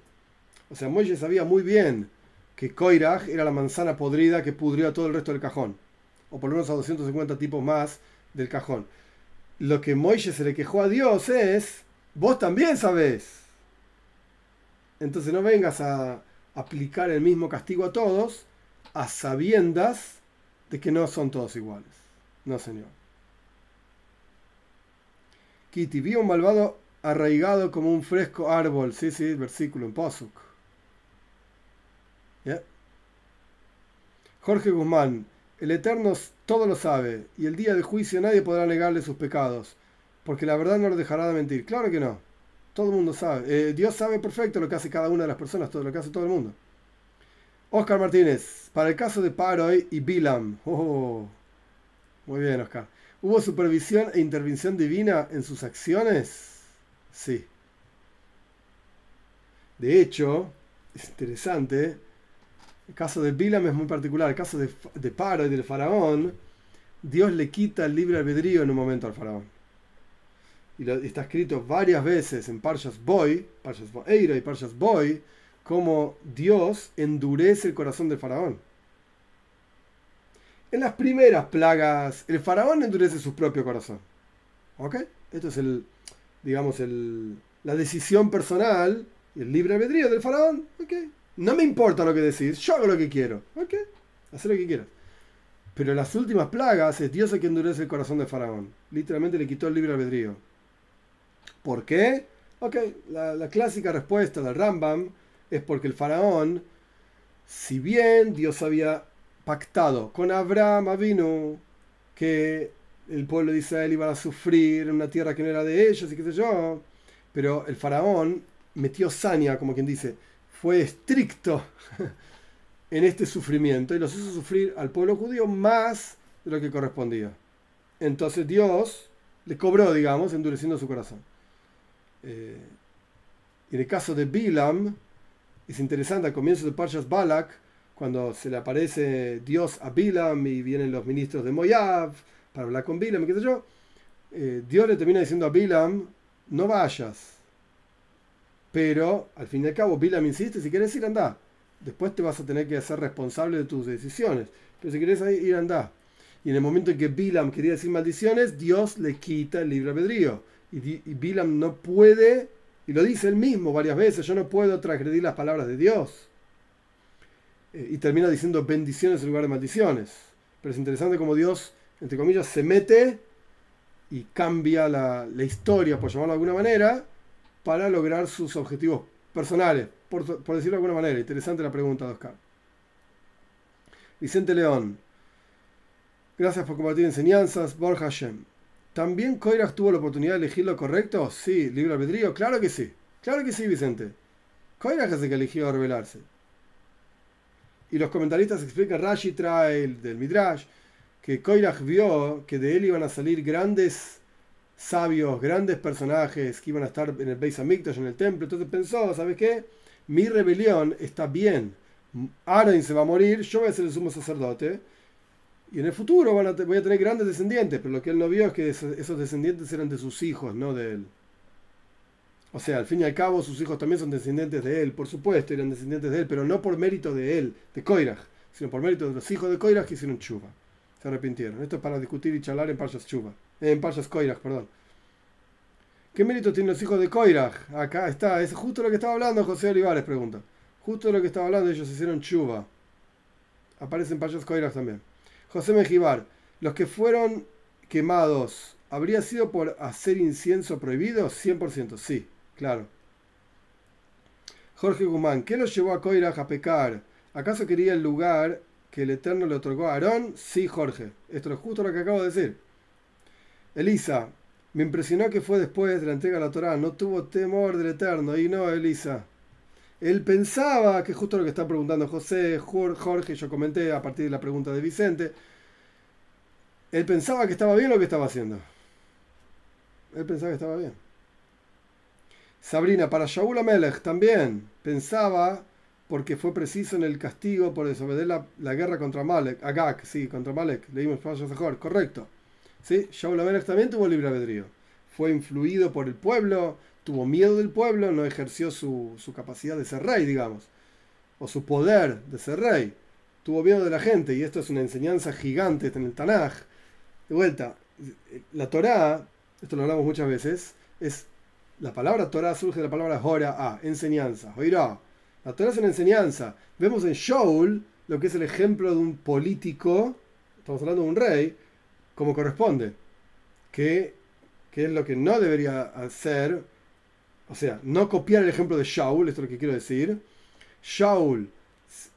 O sea, Moishe sabía muy bien que Koirach era la manzana podrida que pudrió a todo el resto del cajón, o por lo menos a 250 tipos más del cajón. Lo que Moishe se le quejó a Dios es, vos también sabés. Entonces no vengas a aplicar el mismo castigo a todos a sabiendas de que no son todos iguales. No, señor. Kitty, vi un malvado arraigado como un fresco árbol. Sí, sí, versículo en Posuk. Jorge Guzmán, el Eterno todo lo sabe, y el día del juicio nadie podrá negarle sus pecados, porque la verdad no lo dejará de mentir. Claro que no. Todo el mundo sabe. Eh, Dios sabe perfecto lo que hace cada una de las personas, todo lo que hace todo el mundo. Oscar Martínez, para el caso de Paroy y Bilam. Oh, muy bien, Oscar. ¿Hubo supervisión e intervención divina en sus acciones? Sí. De hecho, es interesante, el caso de Bilam es muy particular. El caso de, de Paro y del faraón, Dios le quita el libre albedrío en un momento al faraón. Y está escrito varias veces en Parshas Boy, Parshas Boeira y Parshas Boy, como Dios endurece el corazón del faraón. En las primeras plagas, el faraón endurece su propio corazón. ¿Ok? Esto es el, digamos, el, la decisión personal y el libre albedrío del faraón. ¿Ok? No me importa lo que decís, yo hago lo que quiero. ¿Ok? Haz lo que quieras. Pero en las últimas plagas es Dios el que endurece el corazón del faraón. Literalmente le quitó el libre albedrío. ¿Por qué? Ok, la, la clásica respuesta del Rambam es porque el faraón, si bien Dios había pactado con Abraham Avinu que el pueblo de Israel iba a sufrir en una tierra que no era de ellos y qué sé yo, pero el faraón metió saña, como quien dice, fue estricto <laughs> en este sufrimiento y los hizo sufrir al pueblo judío más de lo que correspondía. Entonces Dios le cobró, digamos, endureciendo su corazón. Eh, en el caso de Bilam, es interesante, al comienzo de Parshas Balak, cuando se le aparece Dios a Bilam y vienen los ministros de Moab para hablar con Bilam, qué sé yo, eh, Dios le termina diciendo a Bilam, no vayas. Pero al fin y al cabo, Bilam insiste, si quieres ir, anda. Después te vas a tener que hacer responsable de tus decisiones. Pero si quieres ir, anda. Y en el momento en que Bilam quería decir maldiciones, Dios le quita el libre albedrío. Y, y Bilam no puede y lo dice él mismo varias veces, yo no puedo transgredir las palabras de Dios. Eh, y termina diciendo bendiciones en lugar de maldiciones. Pero es interesante como Dios, entre comillas, se mete y cambia la, historia, por llamarlo de alguna manera, para lograr sus objetivos personales, por, por decirlo de alguna manera. Interesante la pregunta de Oscar. Vicente León, gracias por compartir enseñanzas. Borja Hashem. ¿También Coirach tuvo la oportunidad de elegir lo correcto? Sí, libre albedrío, claro que sí. Claro que sí, Vicente. Coirach es el que eligió rebelarse. Y los comentaristas explican, Rashi trae del Midrash, que Coirach vio que de él iban a salir grandes sabios, grandes personajes que iban a estar en el Beis Hamikdash, en el templo. Entonces pensó, ¿sabes qué? Mi rebelión está bien. Aaron se va a morir, yo voy a ser el sumo sacerdote y en el futuro voy a tener grandes descendientes, pero lo que él no vio es que esos descendientes eran de sus hijos, no de él. O sea, al fin y al cabo sus hijos también son descendientes de él, por supuesto, eran descendientes de él, pero no por mérito de él, de Koirach, sino por mérito de los hijos de Koirach que hicieron chuva. Se arrepintieron. Esto es para discutir y charlar en Parshas chuva, en Parshas Koirach, perdón. ¿Qué mérito tienen los hijos de Koirach? Acá está, es justo lo que estaba hablando José Olivares, pregunta. Justo lo que estaba hablando, ellos hicieron chuva. Aparece en Parshas Koirach también. José Mejibar, los que fueron quemados, ¿habría sido por hacer incienso prohibido? 100%, sí, claro. Jorge Guzmán, ¿qué los llevó a Coiraj a pecar? ¿Acaso quería el lugar que el Eterno le otorgó a Aarón? Sí, Jorge. Esto es justo lo que acabo de decir. Elisa, me impresionó que fue después de la entrega de la Torá. No tuvo temor del Eterno. Y no, Elisa. Él pensaba, que justo lo que está preguntando José, Jorge, yo comenté a partir de la pregunta de Vicente, él pensaba que estaba bien lo que estaba haciendo. Él pensaba que estaba bien. Sabrina, para Shaul Amelech también pensaba, porque fue preciso en el castigo por desobedecer la, guerra contra Malek, Agak, sí, contra Malek, leímos mejor, correcto. ¿Sí? Shaul Amelech también tuvo libre albedrío. Fue influido por el pueblo, tuvo miedo del pueblo, no ejerció su, capacidad de ser rey, digamos, o su poder de ser rey. Tuvo miedo de la gente, y esto es una enseñanza gigante en el Tanaj. De vuelta, la Torá, esto lo hablamos muchas veces, es la palabra Torah surge de la palabra Hora a, enseñanza, oirá. La Torah es una enseñanza. Vemos en Shaul lo que es el ejemplo de un político, estamos hablando de un rey, como corresponde, que, que es lo que no debería hacer o sea, no copiar el ejemplo de Shaul, esto es lo que quiero decir. Shaul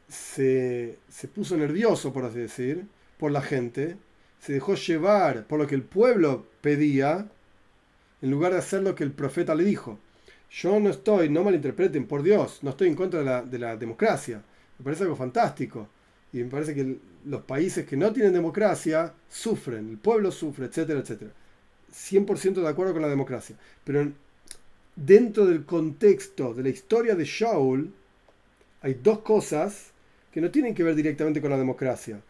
se, se puso nervioso, por así decir, por la gente, se dejó llevar por lo que el pueblo pedía, en lugar de hacer lo que el profeta le dijo. Yo no estoy, no malinterpreten, por Dios, no estoy en contra de la, de la democracia. Me parece algo fantástico. Y me parece que los países que no tienen democracia sufren, el pueblo sufre, etcétera, etcétera. 100% de acuerdo con la democracia. Pero dentro del contexto de la historia de Shaul, hay dos cosas que no tienen que ver directamente con la democracia.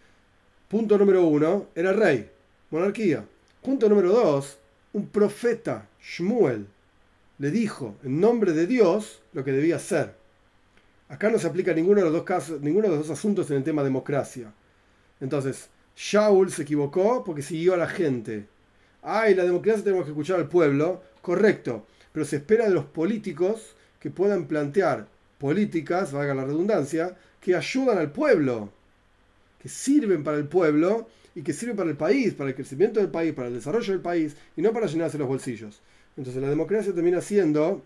Punto número uno, era rey, monarquía. Punto número dos, un profeta, Shmuel, le dijo en nombre de Dios lo que debía hacer. Acá no se aplica ninguno de los dos casos, ninguno de los dos asuntos en el tema democracia. Entonces, Shaul se equivocó porque siguió a la gente. Ay, la democracia tenemos que escuchar al pueblo. Correcto. Pero se espera de los políticos que puedan plantear políticas, valga la redundancia, que ayudan al pueblo, que sirven para el pueblo y que sirven para el país, para el crecimiento del país, para el desarrollo del país y no para llenarse los bolsillos. Entonces la democracia termina siendo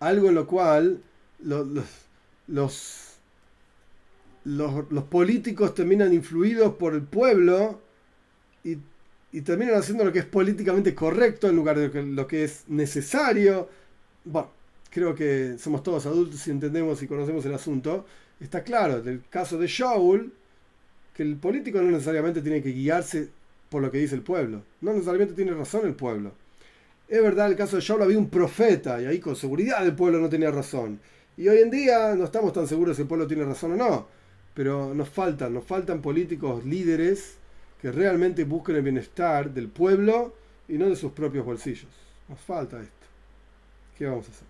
algo en lo cual los, los, los, políticos terminan influidos por el pueblo y, y, terminan haciendo lo que es políticamente correcto en lugar de lo que es necesario. Bueno, creo que somos todos adultos y entendemos y conocemos el asunto. Está claro, del caso de Shaul, que el político no necesariamente tiene que guiarse por lo que dice el pueblo. No necesariamente tiene razón el pueblo. Es verdad, el caso de Shaul había un profeta y ahí con seguridad el pueblo no tenía razón. Y hoy en día no estamos tan seguros si el pueblo tiene razón o no, pero nos faltan, nos faltan políticos líderes que realmente busquen el bienestar del pueblo y no de sus propios bolsillos. Nos falta esto. ¿Qué vamos a hacer?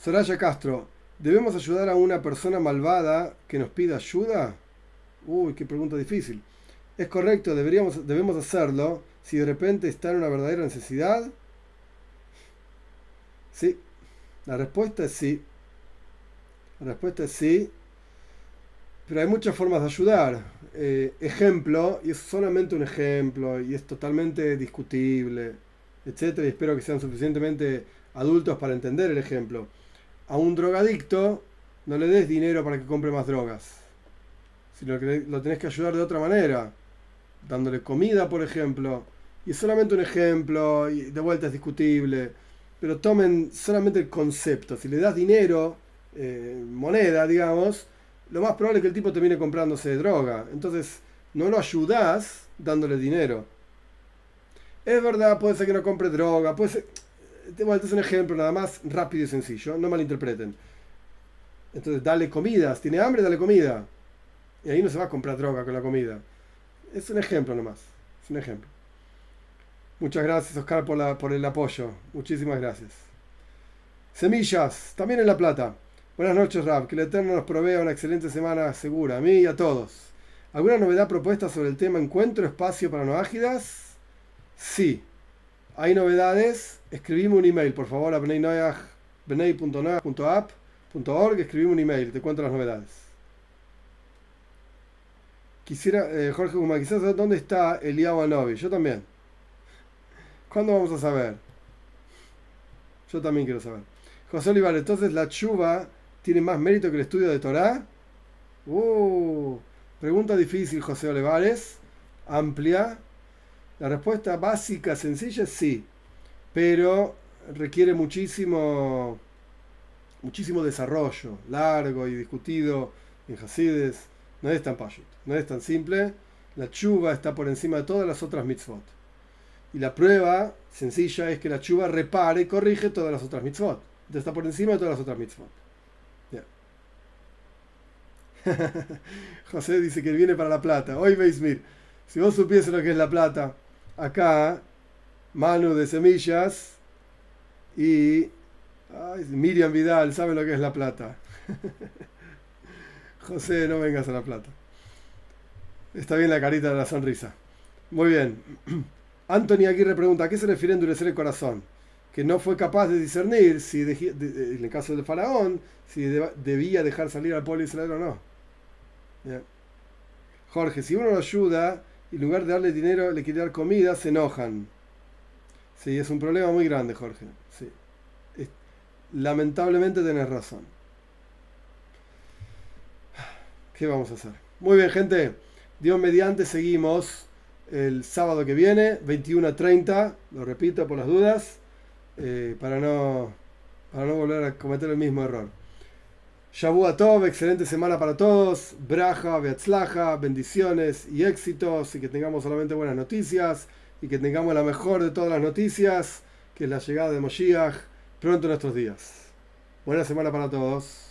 Soraya Castro, ¿debemos ayudar a una persona malvada que nos pida ayuda? Uy, qué pregunta difícil. Es correcto, deberíamos, debemos hacerlo si de repente está en una verdadera necesidad. Sí, la respuesta es sí. La respuesta es sí. Pero hay muchas formas de ayudar. Eh, ejemplo, y es solamente un ejemplo, y es totalmente discutible, etc. Y espero que sean suficientemente adultos para entender el ejemplo. A un drogadicto no le des dinero para que compre más drogas, sino que lo tenés que ayudar de otra manera, dándole comida, por ejemplo. Y es solamente un ejemplo, y de vuelta es discutible pero tomen solamente el concepto. Si le das dinero, eh, moneda, digamos, lo más probable es que el tipo termine comprándose droga. Entonces, no lo ayudas dándole dinero. Es verdad, puede ser que no compre droga, puede ser... Este es un ejemplo nada más rápido y sencillo, no malinterpreten. Entonces, dale comidas, tiene hambre, dale comida. Y ahí no se va a comprar droga con la comida. Es un ejemplo nomás, es un ejemplo. Muchas gracias, Oscar, por el apoyo. Muchísimas gracias. Semillas, también en La Plata. Buenas noches, Rab. Que el Eterno nos provea una excelente semana segura, a mí y a todos. ¿Alguna novedad propuesta sobre el tema encuentro espacio para no ágidas? Sí. ¿Hay novedades? Escribime un email, por favor, a benei.noyag.app.org. Escribime un email, te cuento las novedades. Quisiera, eh, Jorge Guzmán, quizás saber dónde está Eliyahu Anovi. Yo también. ¿Cuándo vamos a saber? Yo también quiero saber. José Olivar, entonces la chuva tiene más mérito que el estudio de Torah. Uh, pregunta difícil, José Olivares. Amplia. La respuesta básica, sencilla, es sí. Pero requiere muchísimo, muchísimo desarrollo, largo y discutido en Hasides. No es tan payut, no es tan simple. La chuva está por encima de todas las otras mitzvot. Y la prueba sencilla es que la chuva repare y corrige todas las otras mitzvot. Entonces está por encima de todas las otras mitzvot. <laughs> José dice que viene para la plata. Hoy veis, mir, si vos supiese lo que es la plata, acá, Manu de semillas y Miriam Vidal sabe lo que es la plata. <laughs> José, no vengas a la plata. Está bien la carita de la sonrisa. Muy bien. <clears throat> Anthony Aguirre pregunta, ¿a qué se refiere endurecer el corazón? Que no fue capaz de discernir si, en el caso de Faraón, si debía dejar salir al pueblo israelí o no. Jorge, si uno lo ayuda y en lugar de darle dinero le quiere dar comida, se enojan. Sí, es un problema muy grande, Jorge. Sí. lamentablemente tenés razón. ¿Qué vamos a hacer? Muy bien, gente. Dios mediante, seguimos el sábado que viene, 21 a 30. Lo repito por las dudas, eh, para, no, para no volver a cometer el mismo error. Shabu Tov, excelente semana para todos. Braja, Beatzlaja, bendiciones y éxitos. Y que tengamos solamente buenas noticias. Y que tengamos la mejor de todas las noticias, que es la llegada de Moshiach pronto en nuestros días. Buena semana para todos.